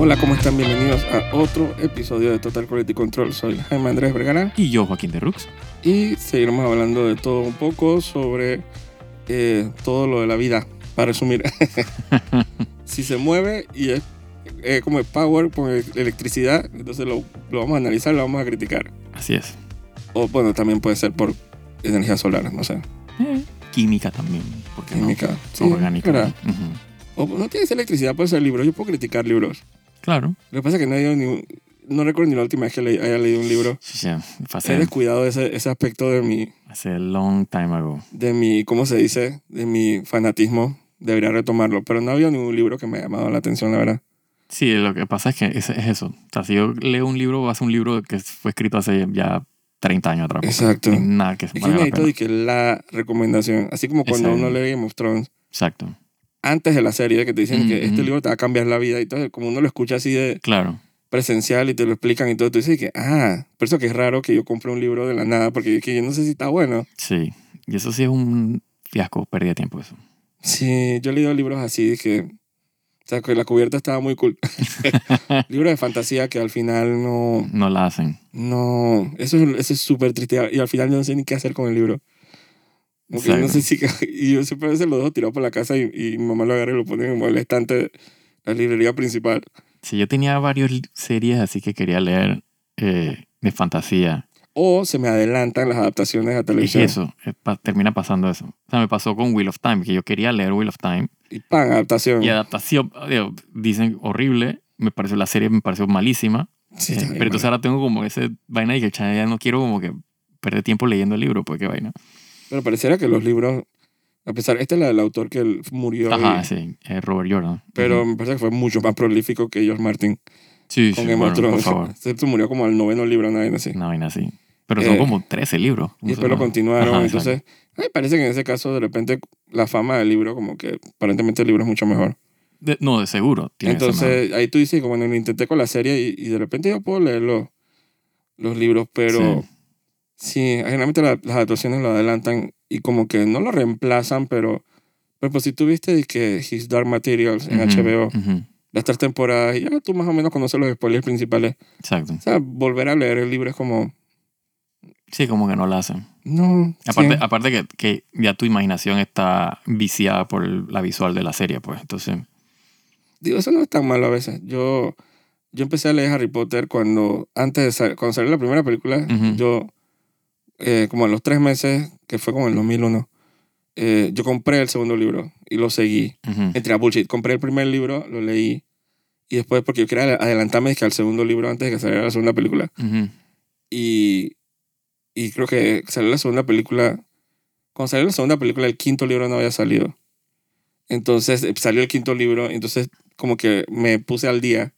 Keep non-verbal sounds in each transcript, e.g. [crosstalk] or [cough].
Hola, ¿cómo están? Bienvenidos a otro episodio de Total Quality Control. Soy Jaime Andrés Vergara Y yo, Joaquín de Rux. y seguiremos hablando de todo un poco sobre eh, todo lo de la vida. Para resumir, [laughs] si se mueve y es como el power con el- electricidad, entonces lo, lo vamos a analizar, lo vamos a criticar. Así es. O bueno, también puede ser por energía solar, no sé, Eh, química también. porque química. Sí, orgánica. ¿verdad? Ujú. O no tiene que ser electricidad, puede ser libros. Yo puedo criticar libros. Claro. Lo que pasa es que no ni no recuerdo ni la última vez que le- haya leído un libro. Sí, He descuidado ese, ese aspecto de mi, hace long time ago. de mi, ¿cómo se dice? De mi fanatismo. Debería retomarlo. Pero no había ningún libro que me haya llamado la atención, la verdad. Sí, lo que pasa es que es, es eso. O sea, si yo leo un libro, va a ser un libro que fue escrito hace ya 30 años atrás. Exacto. Nada que Es que la pena. de que la recomendación, así como cuando Exacto. uno lee Game of Thrones, Exacto. Antes de la serie, que te dicen que Ujú. este libro te va a cambiar la vida y todo, como uno lo escucha así de Claro. presencial y te lo explican y todo, tú dices que, ah, por eso que es raro que yo compre un libro de la nada, porque que yo no sé si está bueno. Sí. Y eso sí es un fiasco, pérdida de tiempo eso. Sí, yo he leído libros así que, o sea, que la cubierta estaba muy cool. [laughs] libros de fantasía que al final no, No la hacen. no, eso es eso es súper triste y al final yo no sé ni qué hacer con el libro. No sé si, [laughs] y yo siempre a veces lo dejo tirado por la casa y, y mi mamá lo agarra y lo pone en el estante de la librería principal. Sí, yo tenía varias series así que quería leer eh, de fantasía. O se me adelantan las adaptaciones a Es televisión. eso, eh, pa- termina pasando eso. O sea, me pasó con Wheel of Time, que yo quería leer Wheel of Time. Y pan, adaptación. Y adaptación, digo, dicen horrible. Me pareció la serie, me pareció malísima. Sí, Eh, pero entonces ahora tengo como ese vaina y que ya no quiero como que perder tiempo leyendo el libro, pues qué vaina. Pero pareciera que los libros, a pesar, esta es la del autor que él murió, Ajá, y- sí, eh, Robert Jordan. pero Ujú. me parece que fue mucho más prolífico que George Martin sí, con sí, bueno, por favor, [laughs] Este murió como al noveno libro, una vaina así. una vaina así. Pero son Eh, como 13 libros. Y después lo Ajá, continuaron. exacto. entonces, ay, parece que en ese caso, de repente, la fama del libro, como que aparentemente el libro es mucho mejor. De- no, de seguro. tiene. Entonces, ahí tú dices, como bueno, lo intenté con la serie y, y de repente yo puedo leer los, los libros, pero sí, generalmente la- las adaptaciones lo adelantan y como que no lo reemplazan, pero, pero pues si tú viste de que His Dark Materials en Ujú, HBO, ujú, las tres temporadas, y ya tú más o menos conoces los spoilers principales. Exacto. O sea, volver a leer el libro es como, Sí, como que no la hacen. no. Aparte, sí. aparte que, que ya tu imaginación está viciada por la visual de la serie, pues. Entonces, Digo, eso no es tan malo a veces. Yo, yo empecé a leer Harry Potter cuando, antes de sal- cuando salió la primera película, Ujú. yo, eh, como a los tres meses, que fue como en el 2001, eh, yo compré el segundo libro y lo seguí. ujú, Entre a bullshit. Compré el primer libro, lo leí, y después, porque yo quería adelantarme al segundo libro antes de que saliera la segunda película. Y, y creo que salió la segunda película. Cuando salió la segunda película, el quinto libro no había salido. Entonces eh, salió el quinto libro, entonces como que me puse al día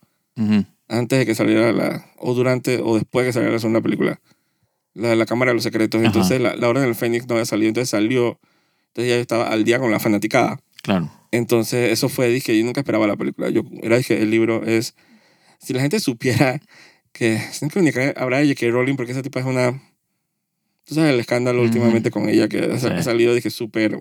antes de que saliera la. o durante o después de que saliera la segunda película. La de la Cámara de los Secretos. Ajá. Entonces la, la Orden del Fénix no había salido, entonces salió. Entonces ya yo estaba al día con la fanaticada. Claro. Entonces eso fue, dije, yo nunca esperaba la película. Yo era, dije, el libro es. Si la gente supiera que. Creo ni que habrá de J.K. Rowling, porque esa tipa es una. Tú sabes el escándalo últimamente con ella, que Sí. ha salido, dije, súper.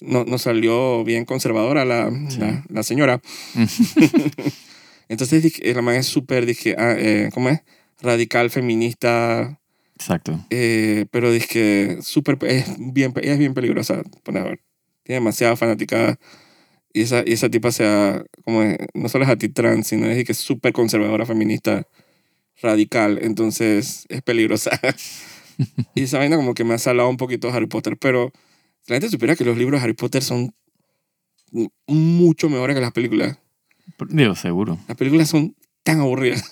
No, no salió bien conservadora la, Sí. la, la señora. [laughs] [laughs] Entonces dije, la man es súper, dije, ah, eh, ¿cómo es? Radical, feminista, Exacto. eh, pero dije, súper, es bien, ella es bien peligrosa, por ver. Tiene demasiada fanaticada. Y esa, y esa tipa sea, como, es, no solo es anti-trans, sino es que es súper conservadora, feminista, radical. Entonces es peligrosa. [laughs] y esa vaina como que me ha salado un poquito Harry Potter. Pero la gente supiera que los libros de Harry Potter son mucho mejores que las películas. Digo, seguro. Las películas son tan aburridas.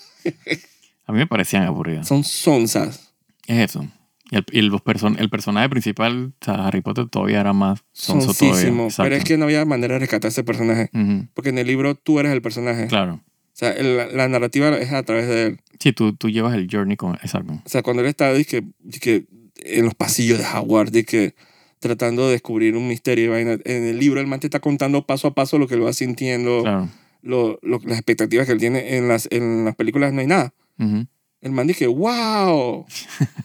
A mí me parecían aburridas. Son sonzas. Es eso. Y el, y el, el personaje principal, o sea, Harry Potter, todavía era más sonso todavía. Pero es que no había manera de rescatar ese personaje. Ujú, Porque en el libro tú eres el personaje. Claro. O sea, el- la, narrativa es a través de él. Sí, tú, tú llevas el journey con... Exacto. O sea, cuando él está dizque, dizque, en los pasillos de Howard, que tratando de descubrir un misterio. En el libro el man te está contando paso a paso lo que él va sintiendo, Claro. lo, lo- las expectativas que él tiene. En las, en las películas no hay nada. Ujú, El man dice, wow.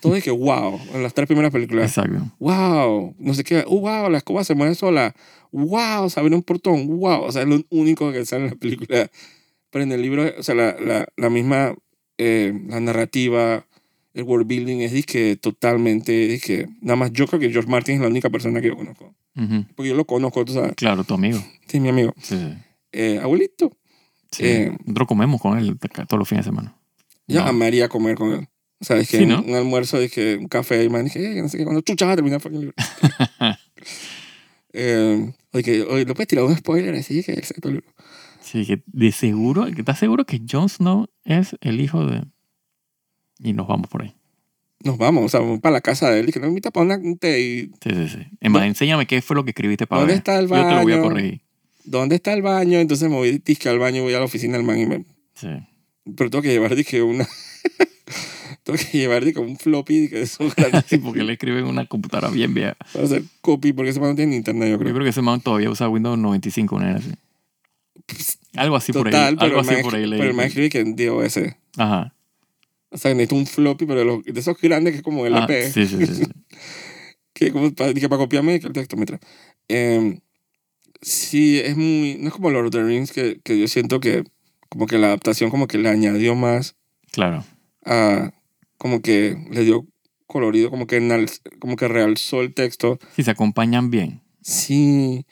Todo dice, wow. En las tres primeras películas. Exacto. wow, no sé qué, uh, wow, la escoba se mueve sola, wow, se abre un portón, wow, o sea, es lo único que sale en la película Pero en el libro, o sea, la, la, la misma, eh, la narrativa, el world building es que totalmente, que nada más yo creo que George Martin es la única persona que yo conozco. Ujú. Porque yo lo conozco, tú sabes. Claro, tu amigo. Sí, mi amigo. Sí, sí. Eh, abuelito. Sí. Eh, Nosotros comemos con él todos los fines de semana. Yo No. amaría comer con él. O sea, es que Sí, un- ¿no? un almuerzo, dije, un café, y man, dije, "Eh, no sé qué, cuando chucha vas a terminar fucking libro. [laughs] eh, oye, que, oye, ¿lo puedes tirar un spoiler así? Que el libro. Sí, que de seguro, que ¿estás seguro que Jon Snow es el hijo de... Y nos vamos por ahí. Nos vamos, o sea, vamos para la casa de él y que nos invita para una, un té y Sí, sí, sí. Es más, enséñame qué fue lo que escribiste para ¿Dónde ver. está el Yo te lo voy a baño? corregir. ¿dónde está el baño? Entonces me voy disque al baño, voy a la oficina del man y me... Sí. Pero tengo que llevar, dije, una... [laughs] tengo que llevar, dije, un floppy de esos grandes [laughs] Sí, porque él escribe en una computadora bien vieja. para hacer copy, porque ese man no tiene internet, yo Yo creo. creo que ese man todavía usa Windows 95, una era así. Algo así por ahí. Total, pero, Algo así man, por ahí leí. pero el man escribe que en DOS. Ajá. O sea, necesito un floppy, pero de, los- de esos grandes que es como Ah, LP. sí, sí, sí. sí. [laughs] que como para, dije, para copiarme el texto. Eh, sí, es muy... No es como Lord of the Rings, que, que yo siento que como que la adaptación como que le añadió más Claro. a... Como que le dio colorido, como que, enal- como que realzó el texto. Sí, se acompañan bien. Sí.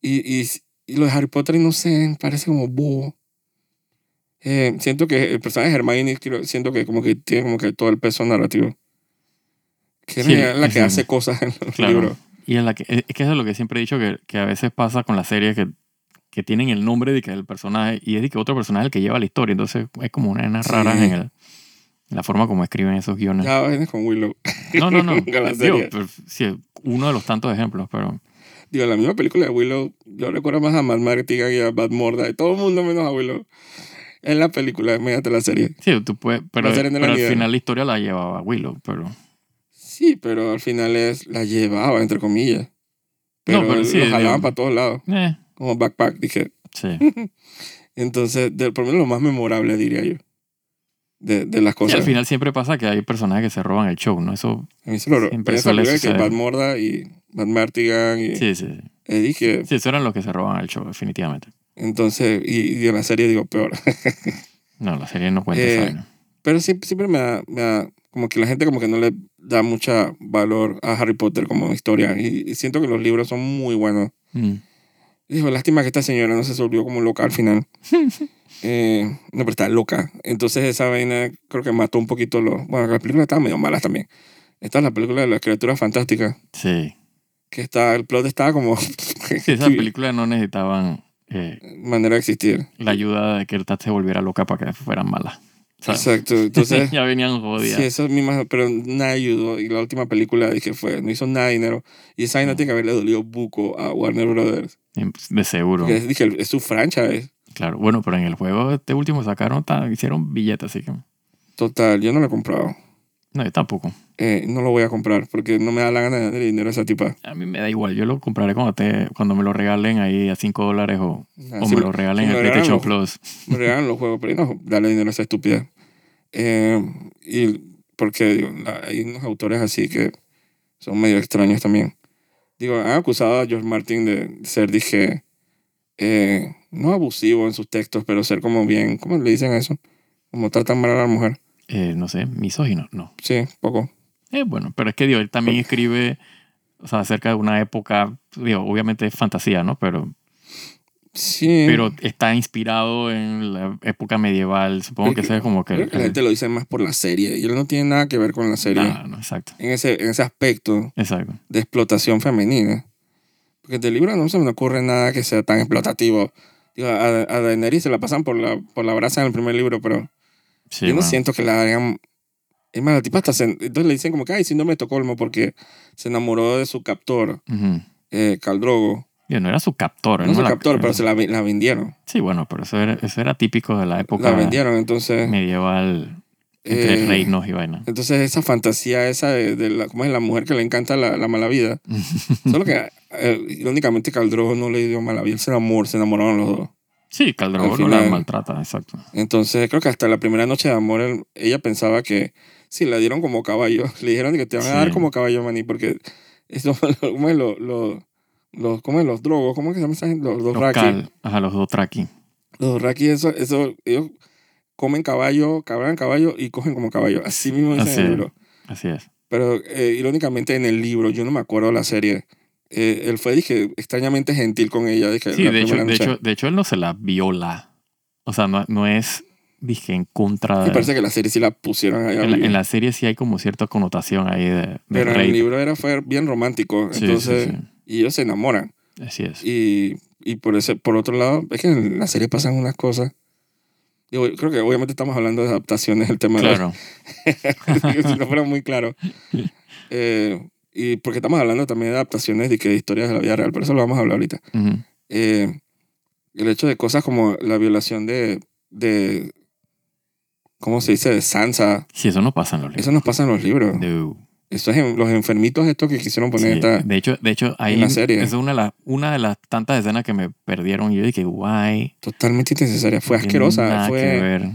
Y, y, y lo de Harry Potter, no sé, parece como bobo. Eh, siento que el personaje de Hermione, siento que como que tiene como que todo el peso narrativo. Que es Sí, la- la que sí. hace cosas en los Claro. libros. Y en la que, es que eso es lo que siempre he dicho, que, que a veces pasa con las series que, que tienen el nombre de que el personaje y es de que otro personaje el que lleva la historia. Entonces es como una nena Sí. rara en, el, en la forma como escriben esos guiones. Ya vienes con Willow. No, no, no. [laughs] La Digo, pero sí, uno de los tantos ejemplos, pero Digo, la misma película de Willow, yo recuerdo más a Matt Martigan y a Bad Morda, y todo el mundo menos a Willow. En la película, imagínate la serie. sí, tú puedes, pero, La la pero al final la historia la llevaba Willow, pero Sí, pero al final es, la llevaba, entre comillas. Pero, No, pero sí, lo jalaban digo- para todos lados, eh, como backpack, dije. sí. [laughs] Entonces, de, por lo menos lo más memorable, diría yo, de, de las Y cosas. al final siempre pasa que hay personajes que se roban el show, ¿no? Eso a mí se lo siempre suele que. Bad Morda y Matt Martigan y sí, sí. sí. Eddie, que Sí, eso eran los que se roban el show, definitivamente. entonces, y, y en la serie digo peor. [laughs] No, la serie no cuenta Eh, esa. Pero siempre, siempre me, da, me da- como que la gente como que no le da mucha valor a Harry Potter como historia. Y, y siento que los libros son muy buenos. Mm. Dijo, lástima que esta señora no se volvió como loca al final. [laughs] Eh, no, pero está loca. Entonces esa vaina creo que mató un poquito los... Bueno, las películas estaban medio malas también. Esta es la película de las criaturas fantásticas. Sí. Que está, el plot estaba como... Sí, esas [laughs] películas no necesitaban eh, manera de existir. la ayuda de que Ertat se volviera loca para que fueran malas. Exacto. Entonces... [laughs] ya venían Sí, jodidas. eso mismo, pero nada ayudó. Y la última película dije fue, no hizo nada de dinero. Y esa vaina No. tiene que haberle dolido buco a Warner Brothers. De seguro. Es, dije, es su franchise. Claro. Bueno, pero en el juego este último sacaron, hicieron billetes, así que... Total, yo no lo he comprado. No, yo tampoco. Eh, no lo voy a comprar porque no me da la gana de darle dinero a esa tipa. A mí me da igual. Yo lo compraré cuando, te, cuando me lo regalen ahí a 5 dólares o, Nada, o si me lo regalen si en el PlayStation Plus. [laughs] Me regalan los juegos, pero no darle dinero a esa estúpida. Eh, y porque digo, hay unos autores así que son medio extraños también. Digo, han acusado a George Martin de ser, dije, eh, no abusivo en sus textos, pero ser como bien, ¿cómo le dicen eso? Como tratan mal a la mujer. Eh, no sé, misógino. No. Sí, poco. Eh, bueno, pero es que digo, él también escribe o sea, acerca de una época, digo, obviamente es fantasía, ¿no? Pero, Sí. pero está inspirado en la época medieval. Supongo que Creo eso es como que... Creo que la gente lo dice más por la serie. Y no tiene nada que ver con la serie. Ah, no, exacto. En, ese, en ese aspecto Exacto. de explotación femenina. Porque del libro no se me ocurre nada que sea tan explotativo. Digo, a, a Daenerys se la pasan por la, por la brasa en el primer libro, pero Sí, yo no bueno. siento que la hagan... Es más, la tipa hasta se- Entonces le dicen como que, ay, síndrome de Estocolmo porque se enamoró de su captor, Ujú. eh, Caldrogo. Digo, no era su captor. No él su la- captor, pero se la, la vendieron. Sí, bueno, pero eso era, eso era típico de la época La vendieron, entonces... medieval entre eh, reinos y vaina. Entonces esa fantasía esa de, de la, ¿cómo es? la mujer que le encanta la, la mala vida. [laughs] Solo que eh, irónicamente Caldrogo no le dio mala vida, él se enamoró, se enamoraron los dos. Sí, Caldrogo Al no la maltrata, exacto. Entonces creo que hasta la primera noche de amor él- ella pensaba que sí, la dieron como caballo. [laughs] Le dijeron que te van a dar como caballo, maní, porque eso. Lo, lo- los, ¿cómo es? Los drogos, ¿cómo es que se llaman esa gente? Los, los Los raki. cal, ajá, los dos traki. Los Dothraki, eso, eso, ellos comen caballo, cabalgan caballo y cogen como caballo. Así mismo dice Así en el es. libro. Así es. Pero eh, irónicamente en el libro, yo no me acuerdo de la serie, eh, él fue, dije, extrañamente gentil con ella. Dije, Sí, de hecho, de, hecho, de hecho, él no se la viola. O sea, no, no es, dije, en contra Me de... parece que la serie sí la pusieron ahí. En la, vivir. en la serie sí hay como cierta connotación ahí de, de Pero en el libro era, fue bien romántico. Sí, entonces, sí, y ellos se enamoran. sí. Así es. Y, y por, ese, por otro lado, es que en la serie pasan unas cosas. Digo, creo que obviamente estamos hablando de adaptaciones, el tema Claro. de [laughs] si no fuera muy claro. [laughs] Eh, y porque estamos hablando también de adaptaciones de, que, de historias de la vida real, pero eso lo vamos a hablar ahorita. Ujú. Eh, el hecho de cosas como la violación de, de ¿cómo se dice? De Sansa. Sí, eso no pasa en los libros. Eso nos pasa en los libros. No. Eso es en- los enfermitos estos que quisieron poner Sí, esta... De hecho, de hecho ahí en la serie. es una de, las, una de las tantas escenas que me perdieron. Y yo dije, guay. Totalmente innecesaria. Fue asquerosa. Nada que Fue, ver.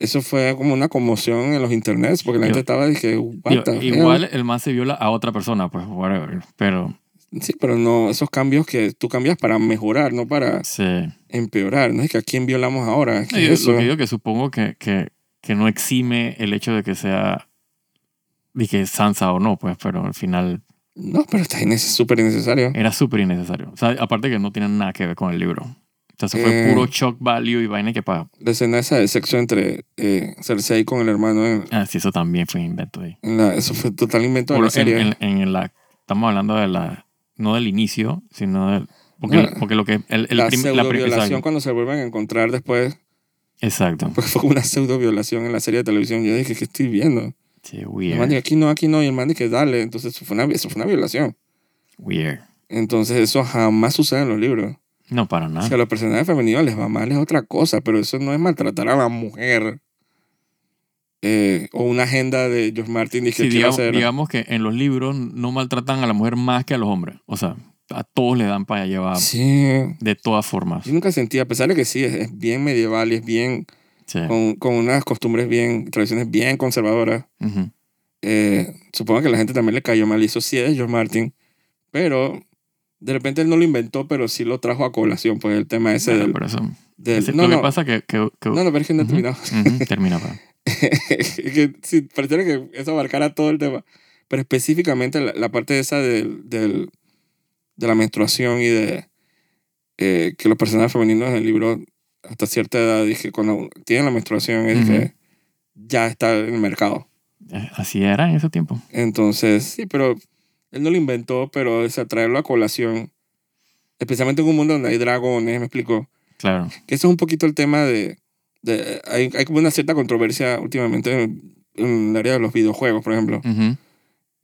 eso fue como una conmoción en los internets porque la Yo- gente estaba dije, what hell? igual el man se viola a otra persona, pues, whatever. Pero, Sí, pero no, esos cambios que tú cambias para mejorar, no para sí. empeorar. No es que a quién violamos ahora. ¿Qué No, yo- es eso? Lo que digo que supongo que, que, que no exime el hecho de que sea que Sansa o no, pues, pero al final No, pero está súper innecesario. era súper innecesario. O sea, aparte que no tiene nada que ver con el libro. O sea, se fue Eh. puro shock value y vaina que para... La escena esa de sexo entre eh, Cersei con el hermano en, Ah, sí, eso también fue un invento ahí. la, eso fue total invento de la serie. en, en- en la, estamos hablando de la... No del inicio, sino del... Porque, No, porque lo que... El, el la prim- pseudo prim- violación exacto, cuando se vuelven a encontrar después, exacto. porque [laughs] fue una pseudo violación en la serie de televisión. Yo dije, ¿qué estoy viendo? Sí, El man weird. aquí no, aquí no. Y el man dice, dale. Entonces, eso fue una, eso fue una violación. Weird. Entonces, eso jamás sucede en los libros. No, para O nada. sea, a los personajes femeninos les va mal, es otra cosa, pero eso no es maltratar a la mujer. Eh, o una agenda de George Martin y que Sí, digamos, hacer. digamos que en los libros no maltratan a la mujer más que a los hombres. O sea, a todos le dan para llevar Sí. de todas formas. Yo nunca sentí, a pesar de que sí, es, es bien medieval y es bien, Sí. con, con unas costumbres bien, tradiciones bien conservadoras. Eh, supongo que a la gente también le cayó mal eso sí es George Martin. Pero de repente él no lo inventó, pero sí lo trajo a colación, pues el tema ese Bueno, del... pero eso- del- ese- no, lo que no, pasa que... que, que- no, no, pero es que no he Ujú. terminado. Termina, [laughs] que sí, pareciera que eso abarcara todo el tema. Pero específicamente la, la parte esa del, del- de la menstruación y de eh, que los personajes femeninos en el libro hasta cierta edad, dije, cuando tienen la menstruación, es Ujú. que ya está en el mercado. Eh, Así era en ese tiempo. Entonces, sí, pero él no lo inventó, pero es traerlo a colación, especialmente en un mundo donde hay dragones, me explico. Claro. Que eso es un poquito el tema de... de- hay, hay como una cierta controversia últimamente en, en el área de los videojuegos, por ejemplo. Ujú.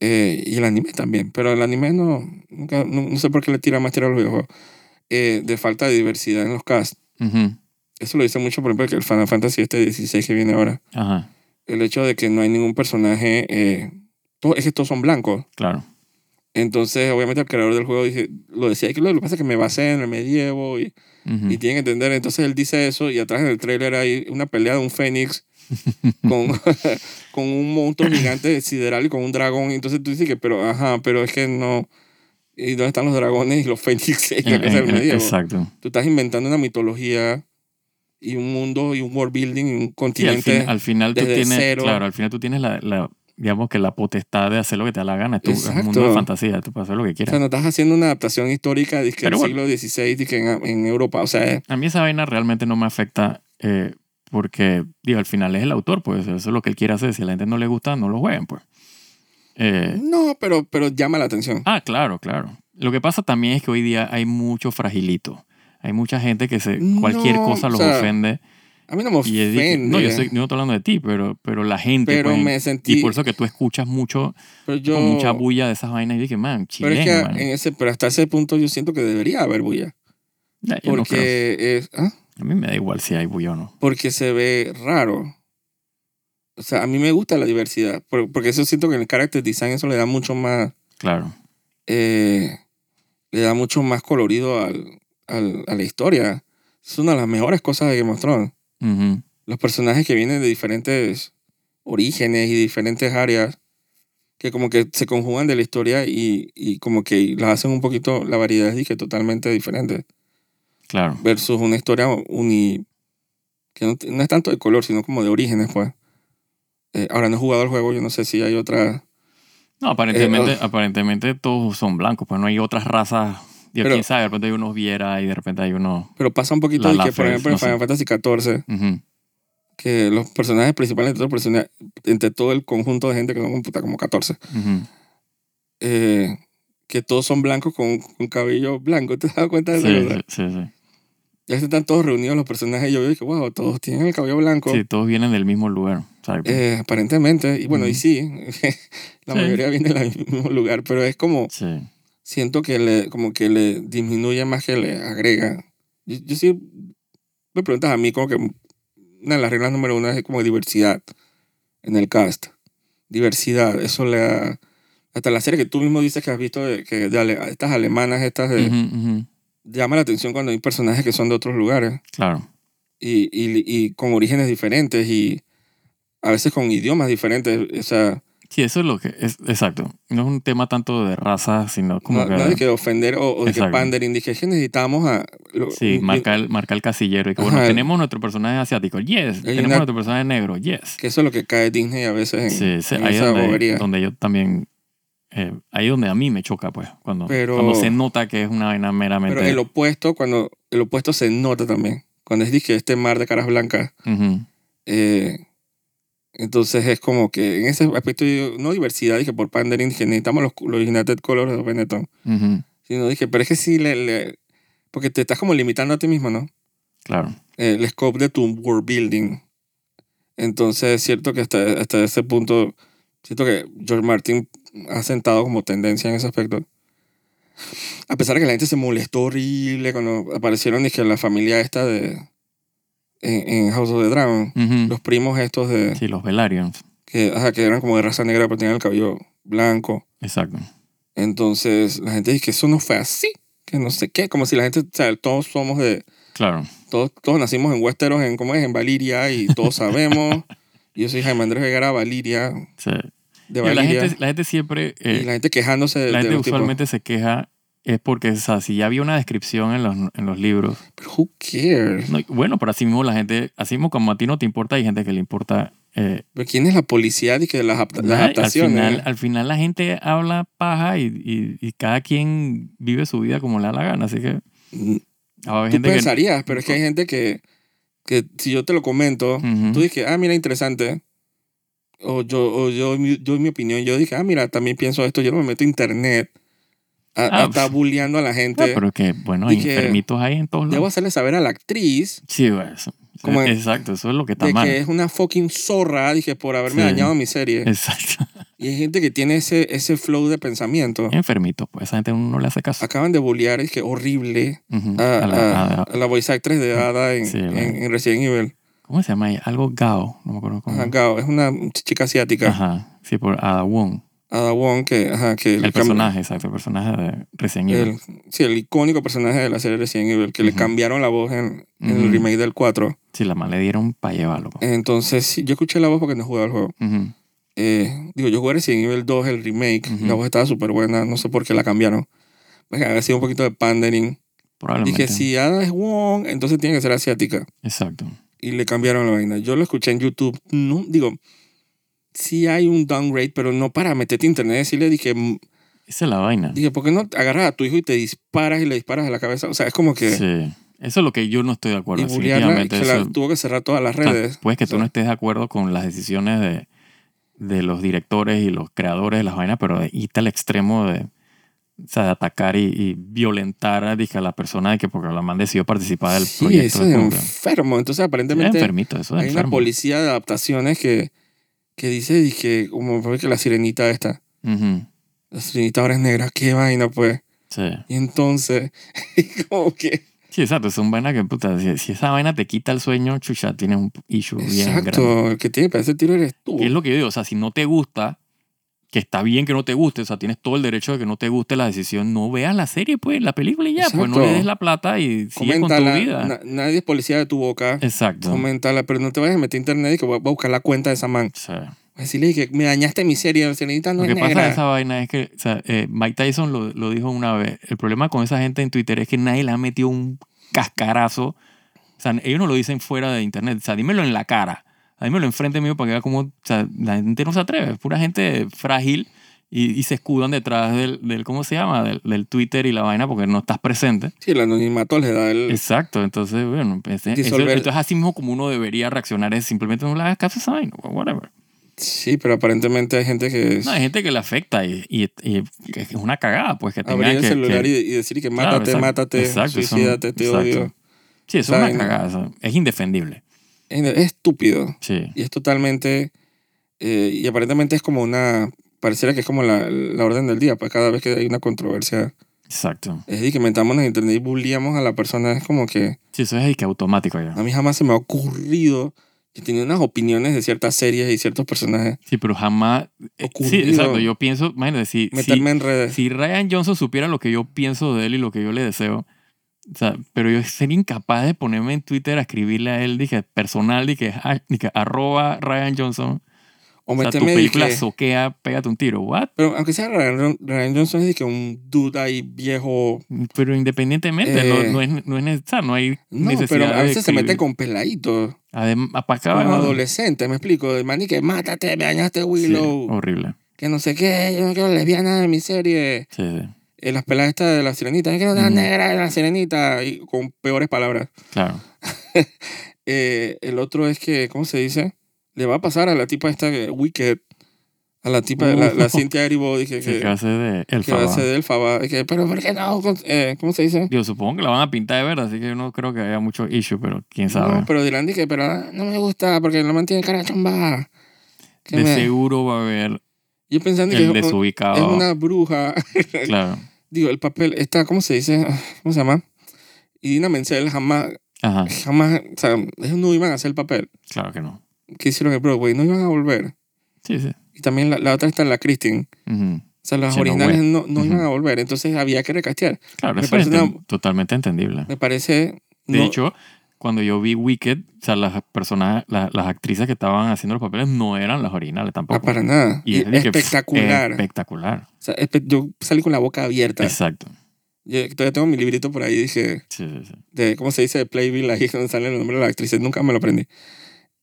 Eh, y el anime también. Pero el anime no, nunca, no, no sé por qué le tira más tira a los videojuegos. Eh, de falta de diversidad en los casts. Ujú. Eso lo dice mucho, por ejemplo, que el Final Fantasy este 16 que viene ahora. Ajá. El hecho de que no hay ningún personaje... Eh, todo, es que todos son blancos. Claro. Entonces, obviamente, el creador del juego dice, lo decía, que lo que pasa es que me basé en el medievo y, Ujú. y tienen que entender. Entonces, él dice eso y atrás en el trailer hay una pelea de un fénix [laughs] con, [laughs] con un monstruo gigante sideral y con un dragón. Entonces tú dices que, pero, ajá, pero es que no... ¿Y dónde están los dragones y los fénix [laughs] en la En- casa del en- en- medievo? exacto. Tú estás inventando una mitología y un mundo y un world building y un Sí, al, continente. fin- al final tú tienes, cero. claro, al final tú tienes la, la- digamos que la potestad de hacer lo que te da la gana. Tú, es un mundo de fantasía, tú puedes hacer lo que o sea, quieras. no estás haciendo una adaptación histórica de que bueno. siglo XVI de que en, en Europa. O sea, es- A mí esa vaina realmente no me afecta eh, porque, digo, al final es el autor, pues eso es lo que él quiere hacer. Si a la gente no le gusta, no lo jueguen, pues. Eh, no, pero, pero llama la atención. ah, claro, claro. Lo que pasa también es que hoy día hay mucho fragilito. Hay mucha gente que se, cualquier No, cosa o los sea, ofende. A mí no me ofende. no, yo, estoy, yo no estoy hablando de ti, pero, pero la gente. pero pues, me sentí... y por eso que tú escuchas mucho, pero yo, con mucha bulla de esas vainas y dije, man, pero chileno, es que en ese, pero hasta ese punto yo siento que debería haber bulla. Ya, yo no creo. Porque, es, ¿ah? A mí me da igual si hay bulla o no. porque se ve raro. O sea, a mí me gusta la diversidad. por- Porque eso siento que en el character design eso le da mucho más... Claro. eh, le da mucho más colorido al, al- a la historia. Es una de las mejores cosas de Game of Thrones. Los personajes que vienen de diferentes orígenes y diferentes áreas, que como que se conjugan de la historia y, y como que las hacen un poquito, la variedad es que totalmente diferente. Claro. Versus una historia uni, que no, no es tanto de color, sino como de orígenes, pues. Eh, ahora no he jugado el juego, yo no sé si hay otra... No, aparentemente, Eh, aparentemente todos son blancos, pues no hay otras razas. Digo, Pero- quién sabe, de repente hay unos Viera y de repente hay unos... Pero pasa un poquito de que, por ejemplo, en no. Final Fantasy XIV, Ujú, que los personajes principales entre, entre todo el conjunto de gente, que son como, puta, como 14, ujú. eh, que todos son blancos con, con cabello blanco. ¿Te has dado cuenta de eso? Sí, verdad? sí, sí. Ya están todos reunidos los personajes y yo dije, wow, todos tienen el cabello blanco. Sí, todos vienen del mismo lugar. Eh, aparentemente, y bueno, y Ujú. sí, [laughs] la Sí. mayoría viene del mismo lugar, pero es como, sí. Siento que le, como que le disminuye más que le agrega. Yo, yo sí, me preguntas a mí como que una de las reglas número uno es como diversidad en el cast. Diversidad, eso le da, hasta la serie que tú mismo dices que has visto, de, que de ale- estas alemanas, estas de, Ujú, ujú. llama la atención cuando hay personajes que son de otros lugares Claro. y, y, y con orígenes diferentes y a veces con idiomas diferentes. O sea, Sí, eso es lo que es. Exacto. No es un tema tanto de raza, sino como no, que. no de que ofender o, o de que pandering, dije que necesitamos a... lo- Sí, un- marca el, marca el casillero. Y que, bueno, tenemos nuestro personaje asiático. Yes. tenemos una- nuestro personaje negro. Yes. Que eso es lo que cae Disney a veces en, Sí, sí, en ahí es esa donde, bobería. donde yo también. eh, ahí donde a mí me choca, pues. Cuando, Pero- cuando se nota que es una vaina meramente. Pero el opuesto, cuando el opuesto se nota también. Cuando es dije, este mar de caras blancas, Ujú, eh, entonces es como que en ese aspecto, no diversidad, dije por pandering, dije necesitamos los, los United Colors de Benetton. ujú, Sino dije, pero es que sí, le, le- porque te estás como limitando a ti mismo, ¿no? Claro. el scope de tu world building. Entonces es cierto que hasta, hasta ese punto, siento que George Martin ha sentado como tendencia en ese aspecto. A pesar de que la gente se molestó horrible cuando aparecieron que la familia esta de en, en House of the Dragon, Ujú. los primos estos de Sí, los Velaryon. que, ajá, que eran como de raza negra pero tenían el cabello blanco. Exacto. Entonces la gente dice que eso no fue así, que no sé qué, como si la gente, o sea, todos somos de, Claro. todos, todos nacimos en Westeros, en, ¿cómo es? En Valiria, y todos [laughs] sabemos. Yo soy Jaime Andrés Vegara, Valiria, Sí. de Y la, Valiria. gente, la gente siempre. eh, y la gente quejándose de, la de gente tipos. usualmente se queja es porque, o sea, si ya había una descripción en los, en los libros. Pero who cares? no, bueno, pero así mismo la gente, así mismo como a ti no te importa, hay gente que le importa. eh, Pero ¿Quién es la policía de que las, las nada, al, adaptaciones? final, al final la gente habla paja y, y, y cada quien vive su vida como le da la gana. Así que Mm, Tú gente que. pensarías, pero es que hay gente que, que si yo te lo comento, Ujú. tú dices, ah, mira, interesante. O yo, o yo, yo, en mi opinión, yo dije, ah, mira, también pienso esto, yo no me meto a internet a, a Ah, estar pues. [laughs] bulleando a la Ah, gente. pero que, bueno, hay enfermitos ahí en todos Debo lados. hacerle saber a la actriz Sí, eso. Como en- Exacto, eso es lo que está de mal. que es una fucking zorra, dije, por haberme Sí. dañado mi serie. Exacto. [laughs] Y hay gente que tiene ese, ese flow de pensamiento. Enfermitos, pues esa gente uno no le hace caso. Acaban de bullear, es que horrible, Ujú. a, A la- a- a- a la voice actress de Ada en, Sí, la- en, en Resident Evil. ¿Cómo se llama ella? Algo Gao, no me acuerdo cómo. Ajá, Gao, es una chica asiática. Ajá, sí, por Ada Wong. Ada Wong, que, ajá, que le El cam- personaje, exacto, el personaje de Resident Evil. el, sí, el icónico personaje de la serie Resident Evil, que le Ujú. cambiaron la voz en, en el Ujú. remake del 4. Sí, la más le dieron para llevarlo. Entonces, sí, yo escuché la voz porque no he jugado el juego. Ujú. Eh, digo, yo jugué Resident Evil 2, el remake, la voz estaba súper buena, no sé por qué la cambiaron. Pues había sido un poquito de pandering. Probablemente. Dije, si Ada es Wong, entonces tiene que ser asiática. Exacto. Y le cambiaron la vaina. Yo lo escuché en YouTube. No, digo, sí hay un downgrade, pero no para meterte a internet y decirle, dije, Esa es la vaina. dije, ¿por qué no agarras a tu hijo y te disparas y le disparas a la cabeza? O sea, es como que... Sí. Eso es lo que yo no estoy de acuerdo. y que la- tuvo que cerrar todas las o sea, redes. Puede que O tú no estés de acuerdo con las decisiones de, de los directores y los creadores de las vainas, pero de irte al extremo de, o sea, de atacar y, y violentar a, dije, a la persona de que porque la man decidió participar del Sí, proyecto. eso es es enfermo. Entonces, es aparentemente, enfermito, eso es hay una policía de adaptaciones que, que dice, dije, como fue que la sirenita esta, Ujú. la sirenita ahora es negra, qué vaina, pues. Sí. Y entonces, [laughs] como que... Sí, exacto. Son vainas que, puta, si, si esa vaina te quita el sueño, chucha, tienes un issue bien grande. Exacto, el que tiene pegar ese tiro eres tú. Y es lo que yo digo, o sea, si no te gusta, que está bien que no te guste, o sea, tienes todo el derecho de que no te guste la decisión, no veas la serie, pues, la película y ya, pues no Exacto. le des la plata y sigue con tu Coméntala, vida. na- nadie es policía de tu boca. Exacto. Coméntala, pero no te vayas a meter a internet y que voy a buscar la cuenta de esa man. A Decirle que me dañaste mi serie, la sirenita no lo es que pasa negra. de esa vaina es que, o sea, eh, Mike Tyson lo, lo dijo una vez, el problema con esa gente en Twitter es que nadie le ha metido un cascarazo O sea, ellos no lo dicen fuera de internet. O sea, dímelo en la cara. Dímelo enfrente mío para que vea cómo... O sea, la gente no se atreve. Es pura gente frágil y, y se escudan detrás del, del ¿cómo se llama? Del, del Twitter y la vaina porque no estás presente. Sí, el anonimato le da el... Exacto. Entonces, bueno, ese- Disolver- entonces así mismo como uno debería reaccionar es simplemente no le hagas caso a esa vaina. Whatever. Sí, pero aparentemente hay gente que es No, hay gente que le afecta y, y, y es una cagada, pues que abrir tengan el que... celular que- y, decir que Claro, mátate, exacto, mátate, exacto, eso- suicídate, te exacto. odio. Sí, eso es una cagada. eso Es indefendible. Es, es estúpido. Sí. Y es totalmente... eh, y aparentemente es como una... Pareciera que es como la, la orden del día, pues cada vez que hay una controversia. Exacto. Es decir, que metamos en internet y bulliamos a la persona. Es como que Sí, eso es de que automático ya. a mí jamás se me ha ocurrido que tenía unas opiniones de ciertas series y ciertos personajes. Sí, pero jamás... eh, Sí, Ocurrido. exacto. Yo pienso, imagínate, si, si, Meterme en redes. si Ryan Johnson supiera lo que yo pienso de él y lo que yo le deseo, o sea, pero yo sería incapaz de ponerme en Twitter a escribirle a él, dije, personal, dije, dije arroba Ryan Johnson. o O sea, tu de película que- soquea, pégate un tiro. ¿What? Pero aunque sea Ryan, Ryan Johnson es de que un dude ahí viejo. Pero independientemente, Eh, no, no, es, no, es, neces- o sea, no hay No, necesidad pero a de veces se mete con peladitos. Adem- para acá, Como bueno, adolescente, me explico. El man y que mátate, me dañaste sí, Willow. horrible. Que no sé qué, yo no quiero lesbiana en mi serie. Sí, sí, Eh, las peladas estas de la sirenita, yo quiero una Ujú. negra de la sirenita. Y con peores palabras. claro. [laughs] Eh, el otro es que, ¿cómo se dice? Le va a pasar a la tipa esta que- Wicked. A la tipa, la, la Uh. Cynthia Erivo, dije Sí, que, que hace de que Elfaba. hace de Elfaba. Y que, pero ¿por qué no? Eh, ¿Cómo se dice? Yo supongo que la van a pintar de verde, así que yo no creo que haya mucho issue, pero quién sabe. No, pero dirán dije, pero ah, no me gusta porque no mantiene cara chamba. Que de me- seguro va a haber Yo pensando el que es, desubicado. es una bruja. [laughs] Claro. Digo, el papel está, ¿cómo se dice? ¿Cómo se llama? Y Dina Menzel jamás, Ajá, jamás, o sea, ellos no iban a hacer el papel claro que no. que hicieron en Broadway, no iban a volver. Sí, sí. Y también la, la otra está la Christine. Ujú. O sea, las Sí, no, originales güey. no, no Ujú. iban a volver, entonces había que recastear. Claro, Me eso es parece una- enten- totalmente entendible. Me parece... De no- hecho, cuando yo vi Wicked, o sea, las personas, la- las actrices que estaban haciendo los papeles no eran las originales ah, tampoco. para nada. Y Y es espectacular. espectacular. O sea, espe- yo salí con la boca abierta. Exacto. Yo todavía tengo mi librito por ahí, dije, Sí, sí, sí. de, ¿cómo se dice? De Playbill, ahí donde sale el nombre de la actriz. Nunca me lo aprendí.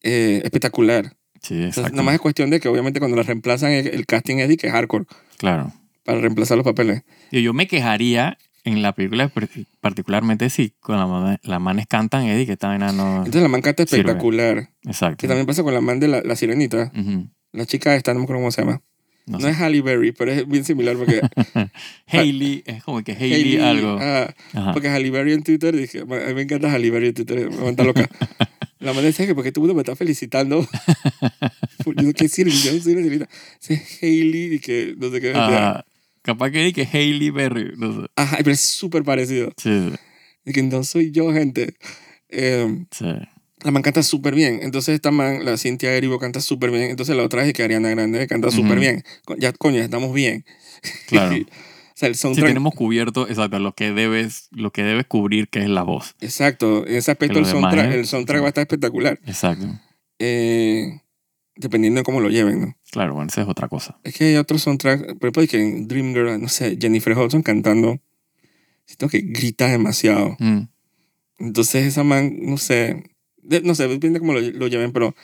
Eh, espectacular. Sí, Entonces, exacto. nada más es cuestión de que obviamente cuando la reemplazan el, el casting es de que es hardcore Claro. para reemplazar los papeles. Yo, yo me quejaría en la película, par- particularmente si con la man- las manes cantan, Eddie, que vaina no... Entonces la man canta Sirve. espectacular. Exacto. Que también pasa con la man de la, la sirenita. Ujú. La chica esta, no me acuerdo cómo se llama. No No, sé. es Halle Berry, pero es bien similar porque [laughs] Hailey, es como que Hailey, algo. ah, porque Halle Berry en Twitter, dije, a mí me encanta Halle Berry en Twitter, me manda loca. [laughs] La man decía que porque todo el mundo me está felicitando. [laughs] yo no quiero decir, yo no soy una sirenita. Es Hailey y que no sé qué. Ajá. Capaz que Eddie que Hailey Berry. No sé. Ajá, pero es súper parecido. Sí, sí, Y que no soy yo, gente. Eh, sí. la man canta súper bien. Entonces esta man, la Cintia Erivo, canta súper bien. Entonces la otra es que Ariana Grande canta súper bien. Ya, coño, estamos bien. Claro. [laughs] o sea, el Si soundtrack... tenemos cubierto, exacto, lo que debes, lo que debes cubrir, que es la voz. Exacto. En ese aspecto el demás, soundtrack, ¿eh? el soundtrack va a estar espectacular. Exacto. Eh, dependiendo de cómo lo lleven, ¿no? Claro, bueno, esa es otra cosa. Es que hay otros soundtracks, por ejemplo, que en Dreamgirl, no sé, Jennifer Hudson cantando, siento que grita demasiado. Mm, Entonces esa man, no sé, de- no sé, depende de cómo lo, lo lleven, pero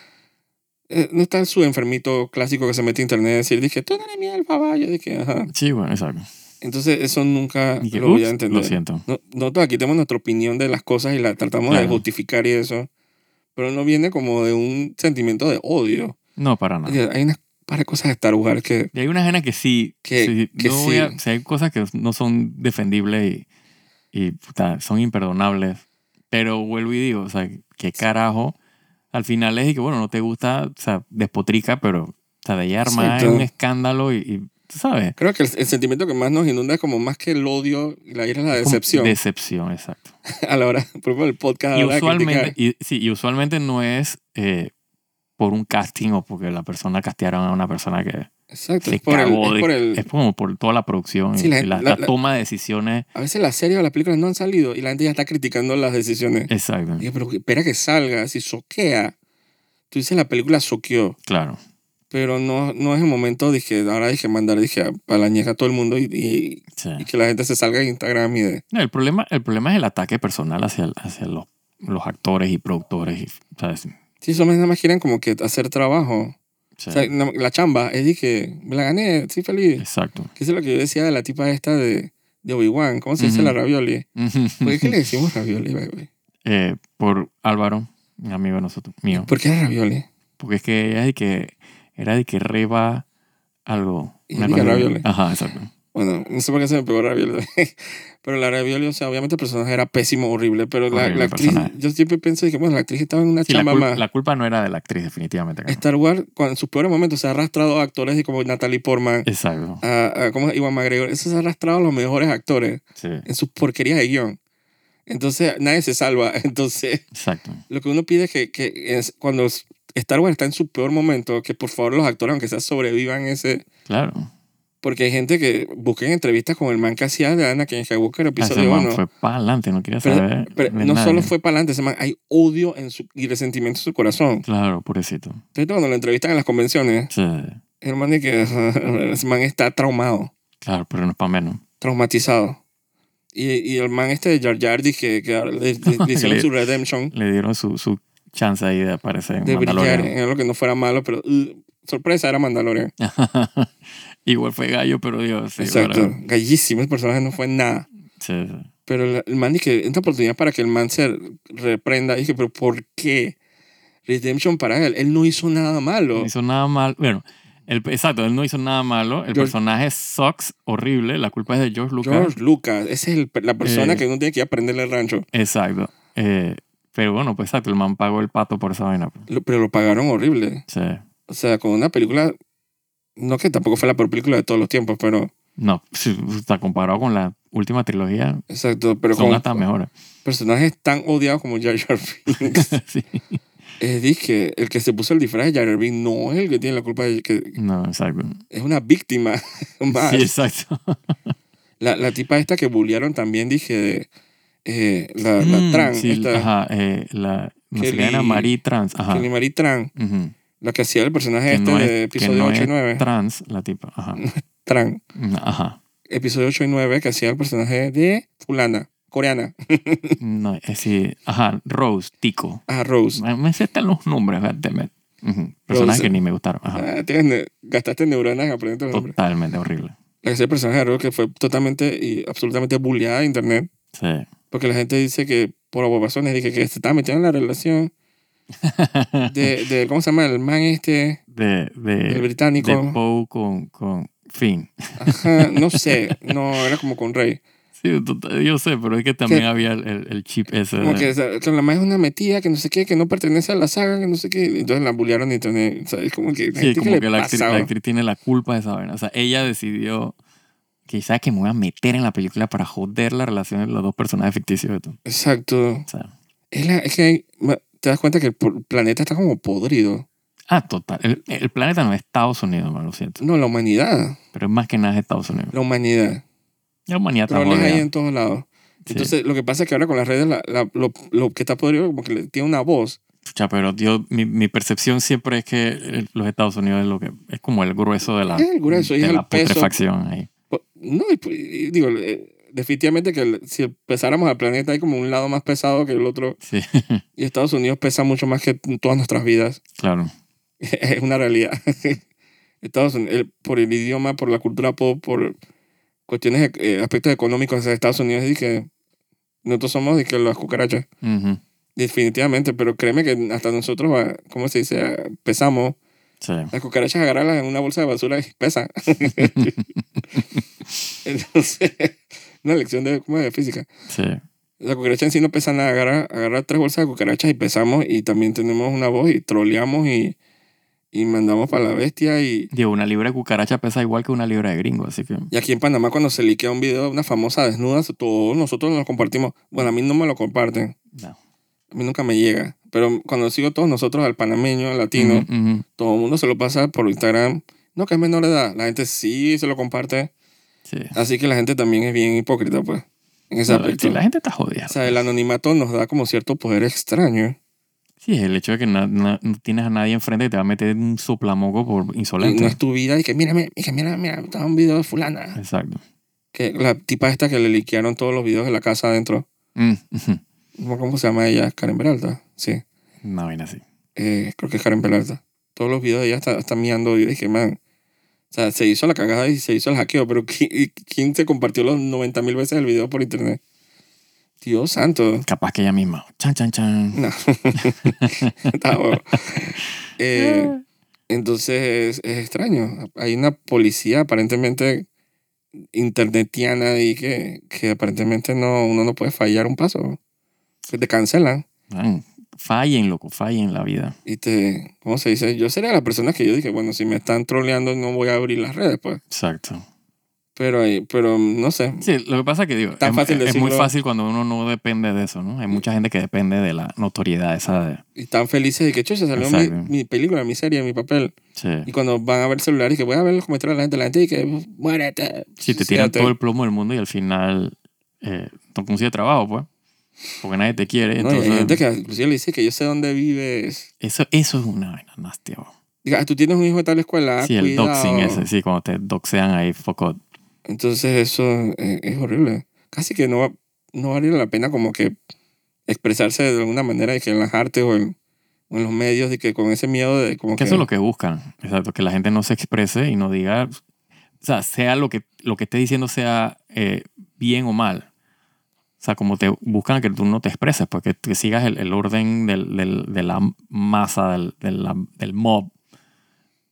eh, no está su enfermito clásico que se mete a internet a decir, dije, tú no eres mi alfa, yo dije, ajá. Sí, bueno, exacto. Entonces eso nunca Y que, lo voy a entender. lo siento. No- Nosotros aquí tenemos nuestra opinión de las cosas y la tratamos de Claro. justificar y eso, pero no viene como de un sentimiento de odio. No, para nada. Hay unas par de cosas de Star Wars que, Y hay unas genas que sí, Que- sí, que no voy a- sí. o sea, hay cosas que no son defendibles y, y puta, son imperdonables. Pero vuelvo y digo, o sea, qué carajo. Al final es de que, bueno, no te gusta, o sea, despotrica, pero, o sea, de ahí Exacto. un escándalo y, y, tú sabes. creo que el, el sentimiento que más nos inunda es como más que el odio y la ira es la como decepción Decepción, exacto. [laughs] a la hora, por ejemplo, el podcast. Y usualmente, y, sí, y usualmente no es eh, por un casting o porque la persona castearon a una persona que Exacto, se es por, el, cagó. es de- por el- es como por toda la producción Sí, y, la- y la, la- la la- toma de decisiones. A veces las series o las películas no han salido y la gente ya está criticando las decisiones. Exacto, pero espera que salga, si soquea. Tú dices la película soqueó, claro. Pero no, no es el momento, dije, ahora dije mandar, dije, a, a la ñeja a todo el mundo y, y, Sí. y que la gente se salga de Instagram y de... No, el, problema, el problema es el ataque personal hacia, hacia los los actores y productores. Y, ¿sabes? Sí, esos nada más quieren como que hacer trabajo. Sí, O sea, la chamba es que me la gané, estoy feliz. exacto. Que eso es lo que yo decía de la tipa esta de, de Obi-Wan. ¿Cómo se dice Ujú. la ravioli? ¿Por qué, le decimos ravioli, baby? Eh, por Álvaro, un amigo de nosotros, mío. ¿Por qué era ravioli? Porque es que ella de que era de que reba algo. Y una cosa- ravioli. Ajá, exacto. Bueno, no sé por qué se me pegó ravioli. [laughs] pero la ravioli, o sea, obviamente el personaje era pésimo, horrible. Pero la, Horrible la actriz, personaje. yo siempre pienso que, bueno, la actriz estaba en una Sí, la, chamba cul- más. la culpa no era de la actriz, definitivamente. Star Wars, cuando en sus peores momentos, se ha arrastrado a actores como Natalie Portman, Exacto. a, a ¿cómo es? Iwan McGregor. Eso se ha arrastrado a los mejores actores Sí, en sus porquerías de guion. Entonces, nadie se salva. [laughs] Entonces, exacto. lo que uno pide es que, que es cuando Star Wars está en su peor momento, que por favor los actores, aunque sea, sobrevivan ese... Claro. Porque hay gente que busquen entrevistas con el man que hacía de Anakin Skywalker, Ese episodio man 1. fue para adelante, no quería Pero, saber. pero de no nadie. solo fue para adelante, ese man, hay odio en su, y resentimiento en su corazón. Claro, pobrecito. Entonces, cuando lo entrevistan en las convenciones, Sí, el man, de que, [laughs] ese man está traumado, claro, pero no es para menos. traumatizado. Y, y el man este de Jar Jar, que ahora [laughs] le, le- le hicieron su redemption Le dieron su, su chance ahí de aparecer en de brillar Mandalorian. en algo que no fuera malo, pero uh, sorpresa, era Mandalorian. [laughs] Igual fue gallo, pero Dios. Sí, Exacto. Gallísimo, el personaje no fue nada. sí, sí. Pero el, el man dije, esta oportunidad para que el man se reprenda. Dije, pero ¿por qué? Redemption para él. Él no hizo nada malo. No hizo nada mal. Bueno, el, exacto, él no hizo nada malo. El George- personaje sucks, horrible. La culpa es de George Lucas. George Lucas, esa es el- la persona Eh. que uno tiene que ir a aprenderle el rancho. Exacto. Eh, pero bueno, pues exacto, el man pagó el pato por esa vaina. pues. Lo- pero lo pagaron horrible. Sí. O sea, con una película, no que tampoco fue la peor película de todos los tiempos, pero No, está comparado con la última trilogía, exacto, pero son con hasta mejores. personajes tan odiados como Jar Jar Binks. [laughs] sí. es dije, el que se puso el disfraz de Jar Jar Binks no es el que tiene la culpa, de que No, exacto. es una víctima [laughs] más. Sí, exacto. La, la tipa esta que bullearon también, dije, eh, la, la Mm, trans, sí, esta, Ajá, eh, la. Era Marie Trans. Ajá. Kelly Marie Tran, Ujú. la que hacía el personaje Que este no es- de episodio no 8 y es 9. Trans, la tipa. Ajá. [laughs] Tran. Ajá. Episodio 8 y 9, que hacía el personaje de fulana, coreana. [laughs] No, es decir, ajá, Rose, Tico. Ah, Rose. Me, me aceptan los nombres, goddammit. Ujú. Personajes Rose. que ni me gustaron. Ajá. Ah, tienes ne- gastaste neuronas en aprender los nombres. Totalmente horrible. La que el personaje de Rose que fue totalmente y absolutamente bulleada de internet. Sí. Porque la gente dice que por razones dije que se estaba metiendo en la relación [laughs] de, de ¿cómo se llama? El man este, De, el de, de británico. Poe con, con Finn. Ajá, no sé, no, era como con Rey. Sí, yo sé, pero es que también había el, el, chip ese. Como que, la man es una metida, que no sé qué, que no pertenece a la saga, que no sé qué. Entonces la bullearon en internet. O sea, es como que, la Sí, gente, ¿qué como que la actriz, la actriz tiene la culpa de esa vaina. O sea, ella decidió sabes que me voy a meter en la película para joder la relación de los dos personajes ficticios. de. Exacto. O sea, Es, la- es que te das cuenta que el planeta está como podrido. ah, total. El, el planeta no es Estados Unidos, man, lo siento. No, la humanidad. Pero es más que nada es Estados Unidos. La humanidad. La humanidad está jodida. en todos lados. Sí. Entonces, lo que pasa es que ahora con las redes, la- la- lo, lo que está podrido, como que tiene una voz. Chucha, pero yo, mi, mi percepción siempre es que los Estados Unidos es lo que es como el grueso de la, Es el grueso, y de es la el peso. putrefacción ahí. Po- No, y, pues, digo, eh, definitivamente que si pesáramos al planeta hay como un lado más pesado que el otro. Sí, [laughs] Y Estados Unidos pesa mucho más que todas nuestras vidas. claro. [laughs] es una realidad. [laughs] Estados Unidos, por el idioma, por la cultura pop, por cuestiones, eh, aspectos económicos de Estados Unidos, y que nosotros somos de que las cucarachas. Definitivamente, pero créeme que hasta nosotros, ah, ¿cómo se dice? Ah, Pesamos. Sí. Las cucarachas agarrarlas en una bolsa de basura y pesa. [laughs] Entonces, una lección de, ¿cómo es? de física. Sí. La cucaracha en sí no pesa nada. Agarra, agarra tres bolsas de cucarachas y pesamos y también tenemos una voz y troleamos y, y mandamos para la bestia. Y, Digo, una libra de cucaracha pesa igual que una libra de gringo, así que... y aquí en Panamá cuando se liquea un video de una famosa desnuda, todos nosotros nos compartimos. Bueno, a mí no me lo comparten. No. A mí nunca me llega. Pero cuando sigo todos nosotros, al panameño, al latino, ujú. todo el mundo se lo pasa por Instagram. No, que es menor de edad. La gente sí se lo comparte. Sí. Así que la gente también es bien hipócrita, pues, en ese No, aspecto. la gente está jodida. O sea, el anonimato nos da como cierto poder extraño. Sí, el hecho de que no, no- no tienes a nadie enfrente que te va a meter un soplamoco por Y insolente. no es tu vida y que mírame, y que mira, mira, estaba un video de fulana. Exacto. Que la tipa esta que le liquearon todos los videos de la casa adentro. Mm, ¿cómo se llama ella? Karen Peralta, sí. Una vaina así. Eh, creo que es Karen Peralta. Todos los videos de ella está, está miando y dije, man, o sea, se hizo la cagada y se hizo el hackeo, pero ¿qui- ¿quién, se compartió los 90 mil veces el video por internet? Dios santo. Capaz que ella misma. Chan, chan, chan. No. [laughs] Está bueno. Eh, entonces es, es extraño. Hay una policía aparentemente internetiana y que, que aparentemente no, uno no puede fallar un paso. Que te cancelan Man, fallen, loco, fallen la vida. y te, ¿cómo se dice? Yo sería la persona que yo dije, bueno, si me están troleando no voy a abrir las redes, pues. Exacto. Pero, pero no sé. Sí, lo que pasa es que digo, Tan es, fácil es muy fácil cuando uno no depende de eso, ¿no? Hay mucha gente que depende de la notoriedad esa de... Y están felices de que, chucha, salió mi, mi película, mi serie, mi papel. Sí. Y cuando van a ver el celular y que voy a ver los comentarios de la gente, la gente y que muérete. Si te tiran Suicídate". todo el plomo del mundo y al final eh, no consigues trabajo, pues. Porque nadie te quiere. No, y entonces, hay gente que inclusive le dice que yo sé dónde vives. eso, eso es una vaina nasty. Diga, "Ah, tú tienes un hijo de tal escuela, ah, sí, el cuidado. doxing ese, sí, cuando te doxean ahí, foco. Entonces eso es, es horrible. Casi que no, no vale la pena como que expresarse de alguna manera de que en las artes o en, en los medios de que con ese miedo de como Que que... eso es lo que buscan. Exacto, que la gente no se exprese y no diga, o sea, sea lo que, lo que esté diciendo sea eh, bien o mal. Sea, como te buscan que tú no te expreses, porque que sigas el, el orden del, del- de la masa, del, del, del mob.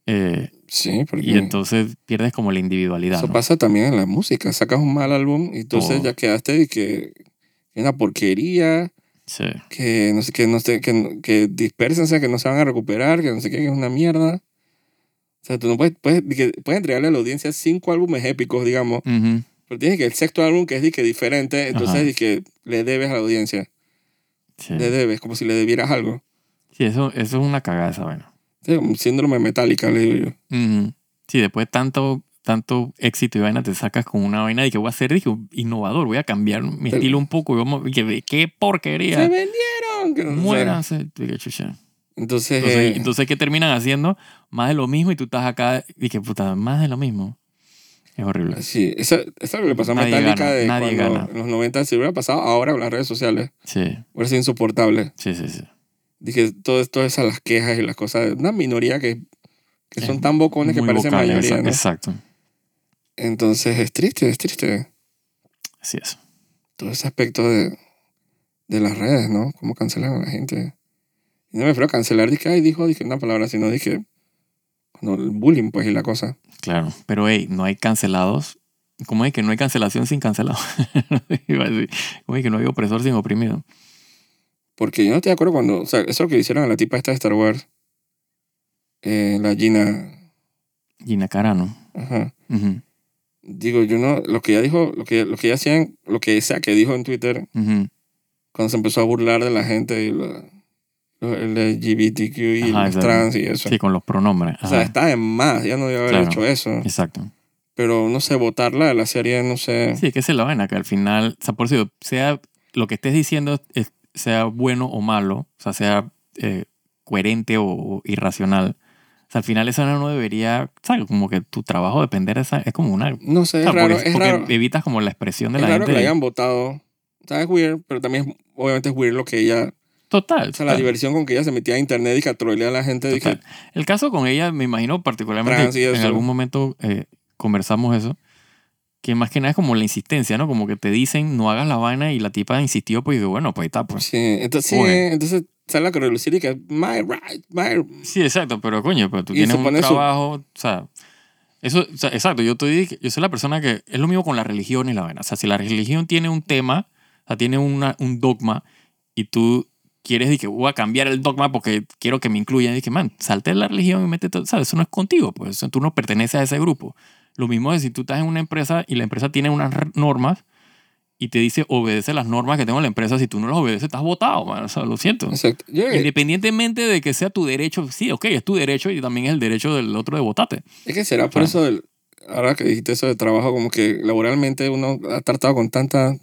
Eh, Sí, porque y entonces pierdes como la individualidad. eso ¿no? pasa también en la música. Sacas un mal álbum y entonces Todo. ya quedaste de que es una porquería, Sí, que no sé qué, no sé, que, que dispersense, que no se van a recuperar, que no sé qué, que es una mierda. O sea, tú no puedes, puedes, de que puedes entregarle a la audiencia cinco álbumes épicos, digamos, Ujú. Pero tienes que el sexto álbum que es que diferente, entonces de que le debes a la audiencia, sí. le debes, como si le debieras algo. Sí, eso, eso es una cagada esa vaina. Sí, como síndrome metálica, le digo yo. Ujú. Sí, después de tanto, tanto éxito y vaina, te sacas con una vaina de que voy a ser dije, innovador, voy a cambiar mi Pero- estilo un poco. Y y que, ¿Qué ¡Se porquería! vendieron! que no. Muéranse. Entonces, Entonces, eh, entonces, ¿qué terminan haciendo? Más de lo mismo y tú estás acá y que puta, más de lo mismo. Es horrible. sí, eso, eso es lo que le pasó a Metallica de nadie cuando gana. en los 90 si hubiera pasado ahora con las redes sociales. Sí, Hubiera sido insoportable. sí, sí, sí. Dije, todo, todas esas las quejas y las cosas. Una minoría que, que son tan bocones que parecen vocal, mayoría, ¿no? Exacto. Entonces es triste, es triste. Así es. Todo ese aspecto de, de las redes, ¿no? Cómo cancelan a la gente. Y no me refiero a cancelar, dije, ay, dijo, dije una palabra, sino dije, cuando el bullying, pues, y la cosa. Claro. Pero, hey, no hay cancelados. ¿Cómo es que no hay cancelación sin cancelado? [laughs] ¿Cómo es que no hay opresor sin oprimido? Porque yo no estoy de acuerdo cuando, o sea, eso es lo que hicieron a la tipa esta de Star Wars, eh, la Gina, Gina Carano. ajá. Ujú, Digo, yo no, lo que ella dijo, lo que, lo que ella hacían, lo que sea que dijo en Twitter, ujú. cuando se empezó a burlar de la gente y la- los LGBTQ y Ajá, los trans y eso. Sí, con los pronombres. O sea, Ajá. está en más, ya no debe haber Claro. hecho eso. Exacto. Pero no sé, votarla de la serie, no sé. Sí, que es la vaina, que al final, o sea, por eso, sea lo que estés diciendo, es- sea bueno o malo, o sea, sea eh, coherente o, o irracional, o sea, al final esa no debería, ¿sabes? Como que tu trabajo depender de esa, es como una... No sé, o es sea, raro, porque, es porque raro, evitas como la expresión de es la raro que gente. la hayan votado. O sea, es weird, pero también obviamente es weird lo que ella, Total. o sea, la total, diversión con que ella se metía a internet y que a trolear a la gente. que-. El caso con ella, me imagino particularmente, en algún momento eh, conversamos eso, que más que nada es como la insistencia, ¿no? Como que te dicen, no hagas la vaina y la tipa insistió, pues digo, bueno, pues ahí está, pues. Sí, entonces, Oye. entonces sale a relucir y que my right, my Sí, exacto, pero coño, pero tú Y tienes un pone su- trabajo, o sea, eso, o sea, exacto, yo estoy, yo soy la persona que es lo mismo con la religión y la vaina, o sea, si la religión tiene un tema, o sea, tiene una, un dogma y tú quieres decir que voy a cambiar el dogma porque quiero que me incluyan, que man, salte de la religión y métete, ¿sabes? Eso no es contigo, pues tú no perteneces a ese grupo. Lo mismo es si tú estás en una empresa y la empresa tiene unas normas y te dice obedece las normas que tengo en la empresa, si tú no las obedeces estás votado, man, o sea, lo siento. Exacto. Yo- Independientemente de que sea tu derecho, sí, ok, es tu derecho y también es el derecho del otro de votarte. es que será por eso, del, ahora que dijiste eso de trabajo, como que laboralmente uno ha tratado con tantas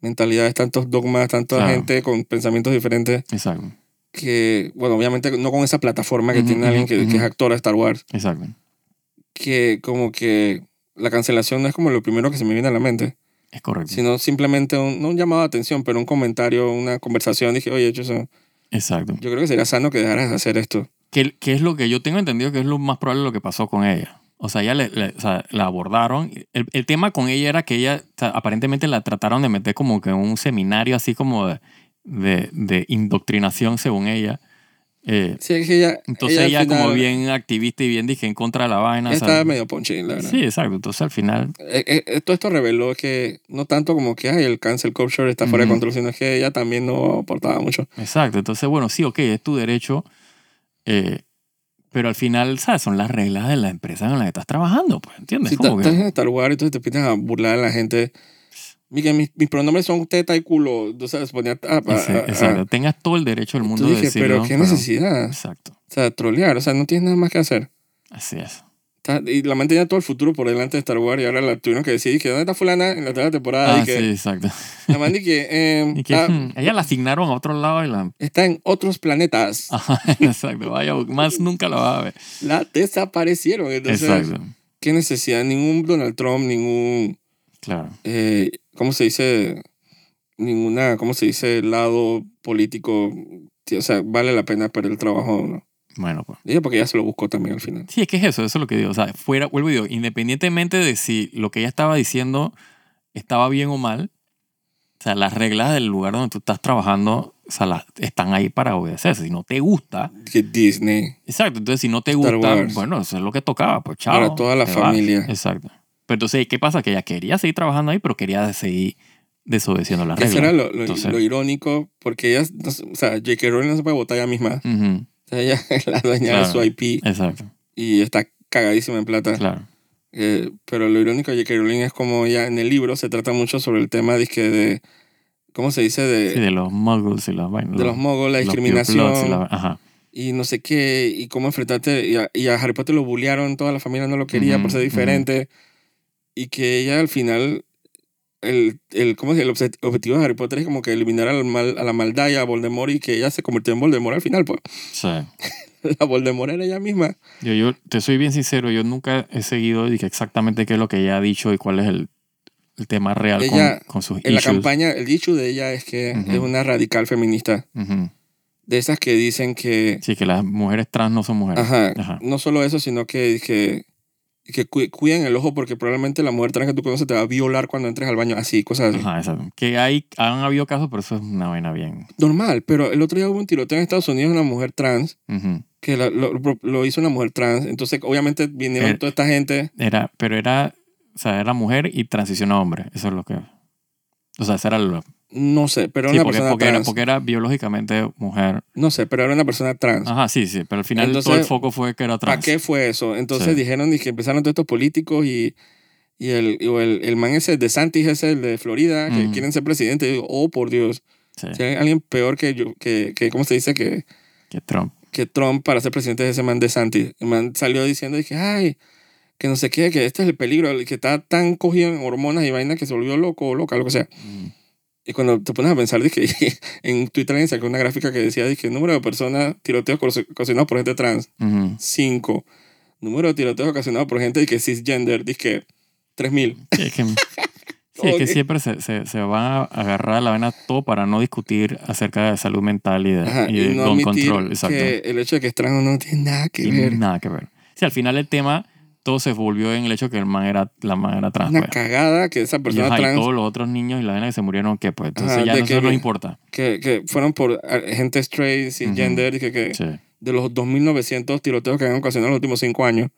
mentalidades, tantos dogmas, tanta Claro. gente con pensamientos diferentes, Exacto, que, bueno, obviamente no con esa plataforma que tiene alguien que, es ujú. actora de Star Wars, exacto. que como que la cancelación no es como lo primero que se me viene a la mente. Es correcto. sino simplemente un, no un llamado de atención, pero un comentario, una conversación. Dije, oye, yo, eso- Exacto. yo creo que sería sano que dejaras de hacer esto. que, que es lo que yo tengo entendido que es lo más probable lo que pasó con ella. O sea, ella le, le- o sea, la abordaron. El, el tema con ella era que ella, o sea, aparentemente la trataron de meter como que en un seminario así como de, de, de indoctrinación, según ella. Eh, Sí, es que ella, entonces ella, como final- bien activista y bien dije en contra de la vaina. ella estaba medio ponche, la verdad. sí, exacto. Entonces al final, Eh, eh, todo esto reveló que no tanto como que ay, el cancel culture está fuera de control, sino que ella también no aportaba mucho. exacto. Entonces, bueno, sí, ok, es tu derecho. eh, pero al final, ¿sabes? Son las reglas de la empresa en la que estás trabajando, pues, ¿entiendes? Si ta- que- estás en Star Wars y entonces te empiezas a burlar a la gente. Mira, mis, mis pronombres son teta y culo. Tú sabes, ponía... ah, ah, Ese- ah, exacto. Tengas todo el derecho del mundo Tú de dije, decirlo. pero qué necesidad. Exacto. O sea, trolear. O sea, no tienes nada más que hacer. Así es. Está- Y la man tenía todo el futuro por delante de Star Wars y ahora la tuvieron que decir que ¿dónde está fulana en la tercera temporada? Ah, y que sí, exacto. la man y que, [laughs] eh, Y que ah, [laughs] ella la asignaron a otro lado y la... está en otros planetas. Ajá, [laughs] exacto. Vaya, más nunca la va a ver. La desaparecieron. Entonces, Exacto. ¿qué necesidad? Ningún Donald Trump, ningún... Claro. eh, ¿cómo se dice? Ninguna, ¿cómo se dice? Lado político. O sea, vale la pena perder el trabajo, ¿no? Bueno, pues. Ella porque ella se lo buscó también al final. Sí, es que es eso, eso es lo que digo. O sea, fuera, vuelvo y digo, independientemente de si lo que ella estaba diciendo estaba bien o mal, o sea, las reglas del lugar donde tú estás trabajando, o sea, las- están ahí para obedecerse. Si no te gusta, Que Disney. exacto. Entonces, si no te Star gusta, Wars. bueno, eso es lo que tocaba, pues chao. Para toda la te vas. familia. Exacto. Pero entonces, ¿qué pasa? Que ella quería seguir trabajando ahí, pero quería seguir desobedeciendo las Que eso reglas. era lo, lo- Entonces- lo irónico, porque ella, o sea, J.K. Rowling no se puede votar ella misma. O sea, ella [laughs] es la dueña Claro. de su IP Exacto, y está cagadísima en plata. claro. Eh, pero lo irónico de J.K. Rowling es como ella en el libro se trata mucho sobre el tema dizque, de, ¿cómo se dice? De, Sí, de los muggles y las vainas. de los moguls, la discriminación. y la- ajá. y no sé qué, y cómo enfrentarte, y a, y a Harry Potter lo bullearon, toda la familia no lo quería por Ujú, ser ujú. diferente, y que ella al final, el, el, ¿cómo dice? el obje- objetivo de Harry Potter es como que eliminar al mal, a la maldad y a Voldemort, y que ella se convirtió en Voldemort al final, pues. Sí. [laughs] La Voldemort era ella misma. Yo, yo te soy bien sincero, yo nunca he seguido que exactamente qué es lo que ella ha dicho y cuál es el, el tema real Ella, con, con sus En la issues. campaña, el dicho de ella es que Ujú. es una radical feminista, Ujú. de esas que dicen que, Sí, que las mujeres trans no son mujeres. ajá, Ajá. no solo eso, sino que, que, que cu- cuiden el ojo porque probablemente la mujer trans que tú conoces te va a violar cuando entres al baño, así, cosas así. Ajá, exacto. Que hay, han habido casos, pero eso es una vaina bien. normal, pero el otro día hubo un tiroteo en Estados Unidos de una mujer trans, Ujú. que la- lo, lo hizo una mujer trans, entonces obviamente vinieron Eh, toda esta gente, Era, pero era, o sea, era mujer y transicionó a hombre. Eso es lo que. O sea, esa era lo. No sé, pero era Sí, una porque, persona porque era, trans, porque era biológicamente mujer. no sé, pero era una persona trans. Ajá, sí, sí. Pero al final Entonces, todo el foco fue que era ¿Para trans. qué fue eso? Entonces Sí. dijeron que empezaron todos estos políticos y, y, el, y el, el man ese de Santis, ese el de Florida, que Ujú. quieren ser presidente, y digo, oh por Dios, Sí, si hay alguien peor que yo, que, que ¿cómo se dice? Que, que Trump. que Trump para ser presidente de ese man de Santis. El man salió diciendo, dije, ay, que no sé qué, que este es el peligro, el que está tan cogido en hormonas y vainas que se volvió loco o loca, lo que sea. Mm. Y cuando te pones a pensar, dije, [laughs] en Twitter alguien sacó una gráfica que decía, dije, número de personas tiroteos ocasionados por gente trans, Ujú. 5. Número de tiroteos ocasionados por gente que cisgender, dije, 3000. Sí, es que, [laughs] sí, es que siempre se, se, se van a agarrar a la vena todo para no discutir acerca de salud mental y de, Ajá, y y de no gun admitir control. Exacto. que el hecho de que es trans no tiene nada que ver. nada que ver. Sí, al final el tema todo se volvió en el hecho que el man era, la man era trans. Una pues. cagada que esa Y, persona ajá, y trans todos los otros niños y la vaina que se murieron, que pues entonces Ajá, ya no, que eso no vi- importa. que, que fueron por ah, gente straight, cisgender, dije que Sí. de los 2.900 tiroteos que han ocasionado en los últimos 5 años,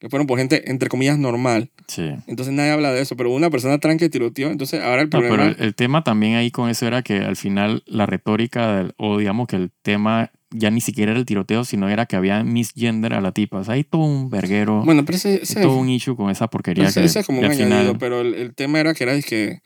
que fueron por gente, entre comillas, normal. Sí. Entonces nadie habla de eso, pero una persona trans que tiroteó, entonces ahora el No, problema... pero el, el tema también ahí con eso era que al final la retórica, del, o digamos que el tema ya ni siquiera era el tiroteo, sino era que había misgender a la tipa. O sea, hay todo un verguero, bueno, pero ese, ese- todo un issue con esa porquería ese- que, ese es como que un añadido, final... pero el, el tema era que era que,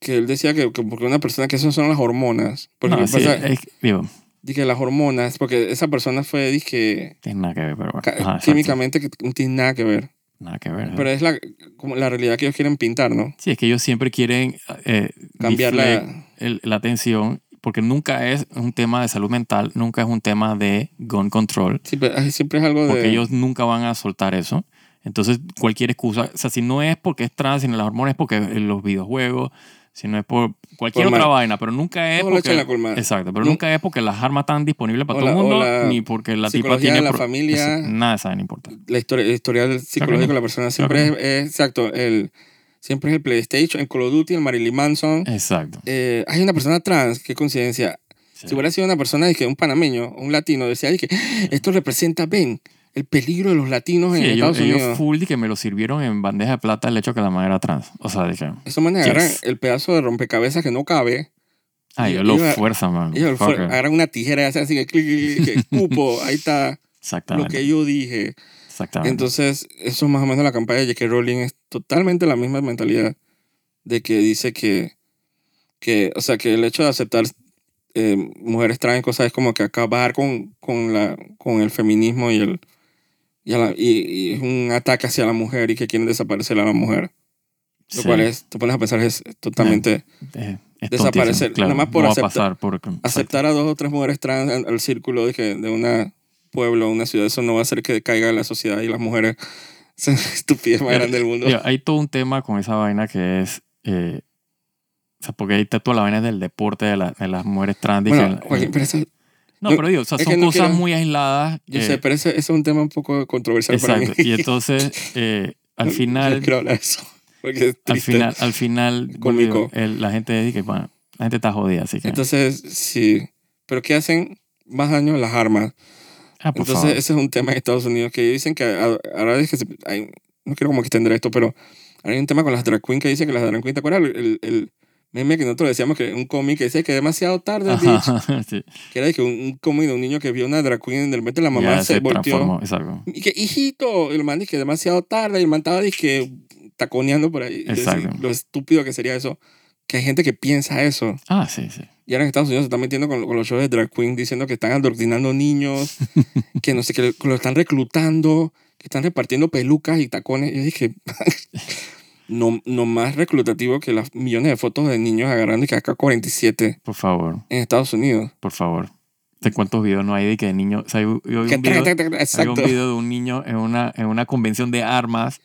que él decía que, que porque una persona, que esas son las hormonas. Porque No, que sí, pasa, es- digo, dije las hormonas, porque esa persona fue, dije, tiene nada que ver, pero bueno. Ajá, químicamente que no tiene nada que ver. Nada que ver. Pero es la, como la realidad que ellos quieren pintar, ¿no? Sí, es que ellos siempre quieren eh, Cambiar la... el- la atención, porque nunca es un tema de salud mental, nunca es un tema de gun control, Siempre, siempre es algo de... porque ellos nunca van a soltar eso. Entonces, cualquier excusa, o sea, si no es porque es trans, sino las hormonas, es porque los videojuegos, si no es por cualquier Por otra vaina, pero nunca es echan porque... la. Exacto, pero Nu- nunca es porque las armas están disponibles para O todo el mundo, la ni porque la tipa tiene... de la pro- familia. Eso, nada de esa no importa. La historia, el historial psicológico de la persona siempre es, es- exacto, el, siempre es el PlayStation, el Call of Duty, el Marilyn Manson. Exacto. Eh, hay una persona trans, qué coincidencia. Sí. Si hubiera sido una persona, que un panameño, un latino, decía que esto representa, ven, el peligro de los latinos Sí, en ellos, Estados ellos Unidos. full y que me lo sirvieron en bandeja de plata el hecho que la madre era trans. O sea, dije, Eso man agarran Yes. el pedazo de rompecabezas que no cabe. ah, ellos lo fuerzan, man. Ellos Fuck fue- it. agarran una tijera y hacen así que clic, clic, clic, [laughs] cupo, ahí está lo Exactamente. que yo dije. Exactamente. Entonces, eso es más o menos la campaña de J.K. Rowling es totalmente la misma mentalidad de que dice que, que o sea, que el hecho de aceptar eh, mujeres trans y cosas es como que acabar con, con, la, con el feminismo y el y, la- y- y es un ataque hacia la mujer y que quieren desaparecer a la mujer. Lo Sí. cual es, te pones a pensar, es totalmente Eh, es desaparecer, claro, nada más por no aceptar- por, aceptar a dos o tres mujeres trans al, al círculo de, que, de una pueblo, una ciudad, eso no va a hacer que caiga la sociedad y las mujeres [laughs] sean la estupidez más grande del mundo. Mira, hay todo un tema con esa vaina que es. eh, o sea, porque ahí está toda la vaina del deporte de, la- de las mujeres trans. Bueno, eh, Joaquín, pero eso- no, no, pero digo, o sea, son que no cosas quiero- muy aisladas. yo eh, sé, pero ese, ese es un tema un poco controversial para mí. Exacto. Y entonces, [laughs] eh, al No final, quiero hablar de eso. Porque es al triste. final, al final, Cómico. el- la gente dice que bueno, la gente está jodida, así que. Entonces, sí. Pero ¿qué hacen más daño las armas? Ah, por Entonces, favor. ese es un tema en Estados Unidos que dicen que ahora es que se- hay- no quiero como extender esto, pero hay un tema con las drag queens que dice que las drag queens, ¿te acuerdas el, el, el meme que nosotros decíamos que un cómic que decía que demasiado tarde? Ajá, [laughs] sí. Que era que un, un cómic de un niño que vio una drag queen, de repente la mamá Ya se, se volteó. Y que, hijito, el man dice que demasiado tarde, y el man estaba que taconeando por ahí. Exacto. Lo estúpido que sería eso. Que hay gente que piensa eso. Ah, sí, sí. Y ahora en Estados Unidos se están metiendo con, con los shows de drag queen diciendo que están adoctrinando niños, [laughs] que no sé, que lo están reclutando, que están repartiendo pelucas y tacones. Y yo dije, [laughs] no, no más reclutativo que las millones de fotos de niños agarrando y que acá 47 Por favor, en Estados Unidos. por favor. ¿De cuántos videos no hay de que de niños? O sea, yo, yo vi Que un video, hay un video de un niño en una, en una convención de armas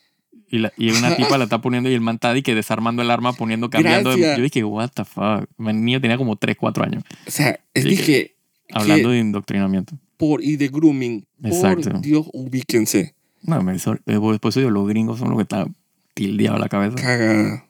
y, la, y una tipa la está poniendo y el man está de que desarmando el arma, poniendo, cambiando. de- yo dije, what the fuck. El niño tenía como 3, 4 años. O sea, es dije, que Hablando de indoctrinamiento. por y de grooming. Exacto. Por Dios, ubíquense. No, me eso, eh, por eso digo, los gringos son los que están tildeados la cabeza. Cagada.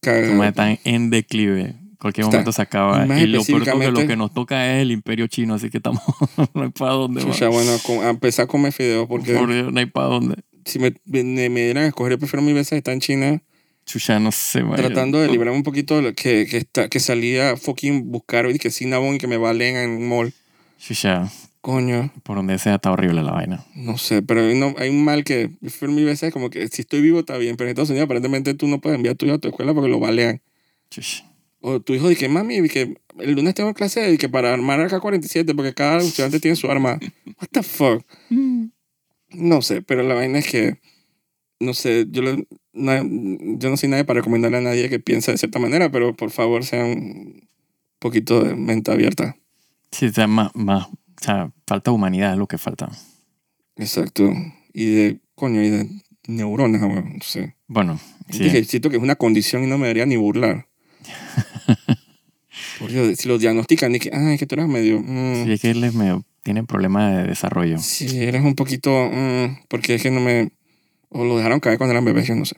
Cagada. están en declive. Cualquier Está- momento se acaba. y más Y lo peor que lo que nos toca es el imperio chino, así que estamos. [laughs] no hay para dónde. va. Chucha, bueno, a empezar a comer fideos porque Por Dios, no hay para dónde. Si me, me, me dieran a escoger, yo prefiero mil veces estar en China Chucha, no sé, tratando de librarme un poquito de lo que, que, está, que salía fucking buscar y que Cinnabon y que me valen en un mall. Chucha, Coño, por donde sea está horrible la vaina. no sé, pero hay, no, hay un mal que prefiero mil veces como que si estoy vivo está bien, pero en Estados Unidos aparentemente tú no puedes enviar a tu hijo a tu escuela porque lo balean. Chucha. O tu hijo dice, mami, di que el lunes tengo clase y que para armar acá 47 porque cada estudiante tiene su arma. [laughs] What the fuck? No sé, pero la vaina es que, no sé, yo, le- na- yo no soy nadie para recomendarle a nadie que piense de cierta manera, pero por favor sean un poquito de mente abierta. Sí, sea, más, más, o sea, falta humanidad es lo que falta. Exacto. Y de, coño, y de neuronas, weón, no sé. Bueno, Es sí. que siento que es una condición y no me debería ni burlar. [laughs] Por Dios, si lo diagnostican, y que, ay, que tú eres medio... mm, Sí, es que él es medio, tiene problemas de desarrollo. Sí, eres un poquito. mm, porque es que no me. O lo dejaron caer cuando eran bebés, yo no sé.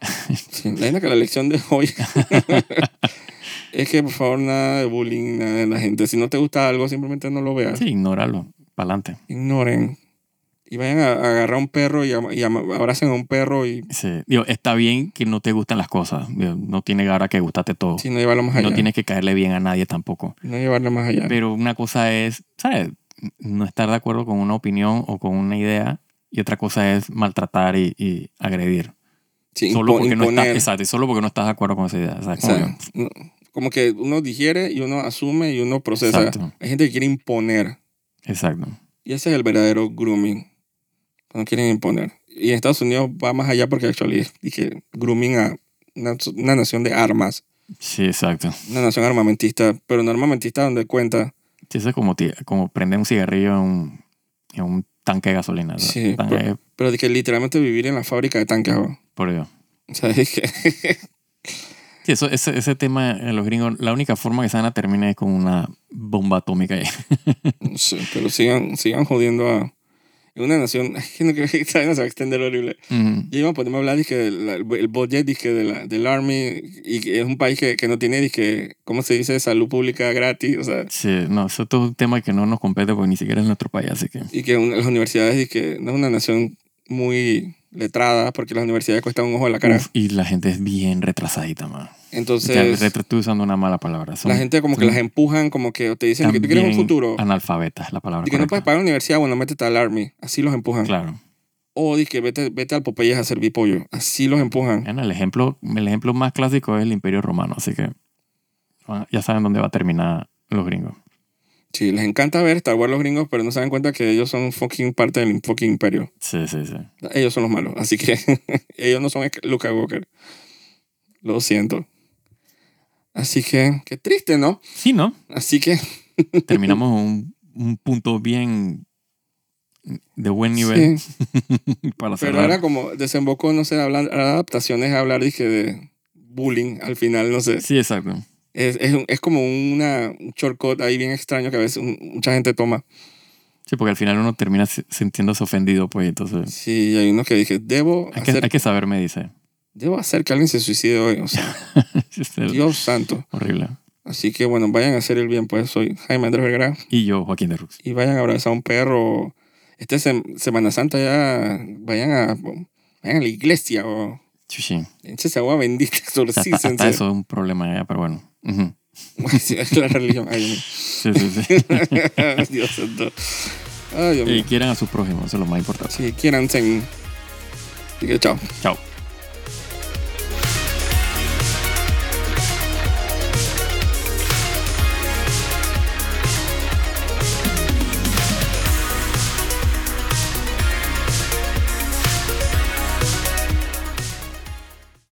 [laughs] Sí, la que la lección de hoy [laughs] es que, por favor, nada de bullying, nada de la gente. Si no te gusta algo, simplemente no lo veas. Sí, ignóralo, para adelante. Ignoren. Y vayan a, a agarrar a un perro y, am- y abracen a un perro y Sí. Digo, está bien que no te gusten las cosas. Digo, no tiene ahora que gustarte todo. si no llevarlo más allá. no tienes que caerle bien a nadie tampoco. No llevarlo más allá. Pero una cosa es, ¿sabes? No estar de acuerdo con una opinión o con una idea. Y otra cosa es maltratar y, y agredir. Sí, solo porque no imponer. exacto, solo porque no estás de acuerdo con esa idea. O sea, como no- como que uno digiere y uno asume y uno procesa. Exacto. Hay gente que quiere imponer. exacto. Y ese es el verdadero grooming. Cuando quieren imponer. Y en Estados Unidos va más allá porque actually dije grooming a una, una nación de armas. Sí, exacto. Una nación armamentista. Pero no armamentista donde cuenta. Sí, eso es como, como prender un cigarrillo en un, en un tanque de gasolina. Sí, pero- de que literalmente vivir en la fábrica de tanques. Por ello. O sea, es [laughs] que... Sí, eso, ese, ese tema los gringos, la única forma que se van a terminar es con una bomba atómica ahí. [laughs] sé, pero sigan, sigan jodiendo a... En una nación... [laughs] No creo que se va a extender horrible. Ujú. Yo iba a ponerme a hablar del el budget dizque, de la, del Army y que es un país que, que no tiene, dizque, ¿cómo se dice? Salud pública gratis, o sea, Sí, no, eso es todo un tema que no nos compete porque ni siquiera es nuestro país, así que... y que un- las universidades, dizque, no es una nación muy letrada porque las universidades cuestan un ojo de la cara. Uf, y la gente es bien retrasadita, man. Ya, Entonces, retro- estoy usando una mala palabra. Son la gente como que las empujan, como que te dicen que tú quieres un futuro. Analfabetas, la palabra Y que no puedes pagar la universidad, bueno, métete al Army. Así los empujan. Claro. O dizque, vete, vete al Popeyes a servir pollo. Así los empujan. Bueno, el ejemplo, el ejemplo más clásico es el Imperio Romano, así que ah, ya saben dónde va a terminar los gringos. Sí, les encanta ver Star Wars los gringos, pero no se dan cuenta que ellos son fucking parte del fucking imperio. Sí, sí, sí. Ellos son los malos, así que [laughs] ellos no son Luke Skywalker. Lo siento. Así que, qué triste, ¿no? Sí, ¿no? Así que, [laughs] Terminamos un, un punto bien de buen nivel sí. [laughs] para Pero cerrar. ahora como desembocó, no sé, hablar adaptaciones, hablar, dije, de bullying al final, no sé. Sí, exacto. Es, es, es como una, un shortcut ahí bien extraño que a veces mucha gente toma. Sí, porque al final uno termina se- sintiéndose ofendido, pues entonces Sí, hay unos que dije, debo hay que, hacer, hay que saber, me dice. Debo hacer que alguien se suicide hoy. O sea, [laughs] Es el- Dios santo. horrible. Así que bueno, vayan a hacer el bien, pues soy Jaime Andrés Vergara. Y yo, Joaquín de Rux. y vayan a abrazar a un perro. Este sem- Semana Santa ya vayan a, vayan a la iglesia o Chuchi. échense agua bendita, [laughs] exorcícense. [laughs] eso es un problema ya, pero bueno. Ujú. Sí, es la religión. Ay, Sí, sí, sí. Dios santo. Ay, Dios y quieran a su prójimo, eso es lo más importante. Si quieran. Así que chao. Chao.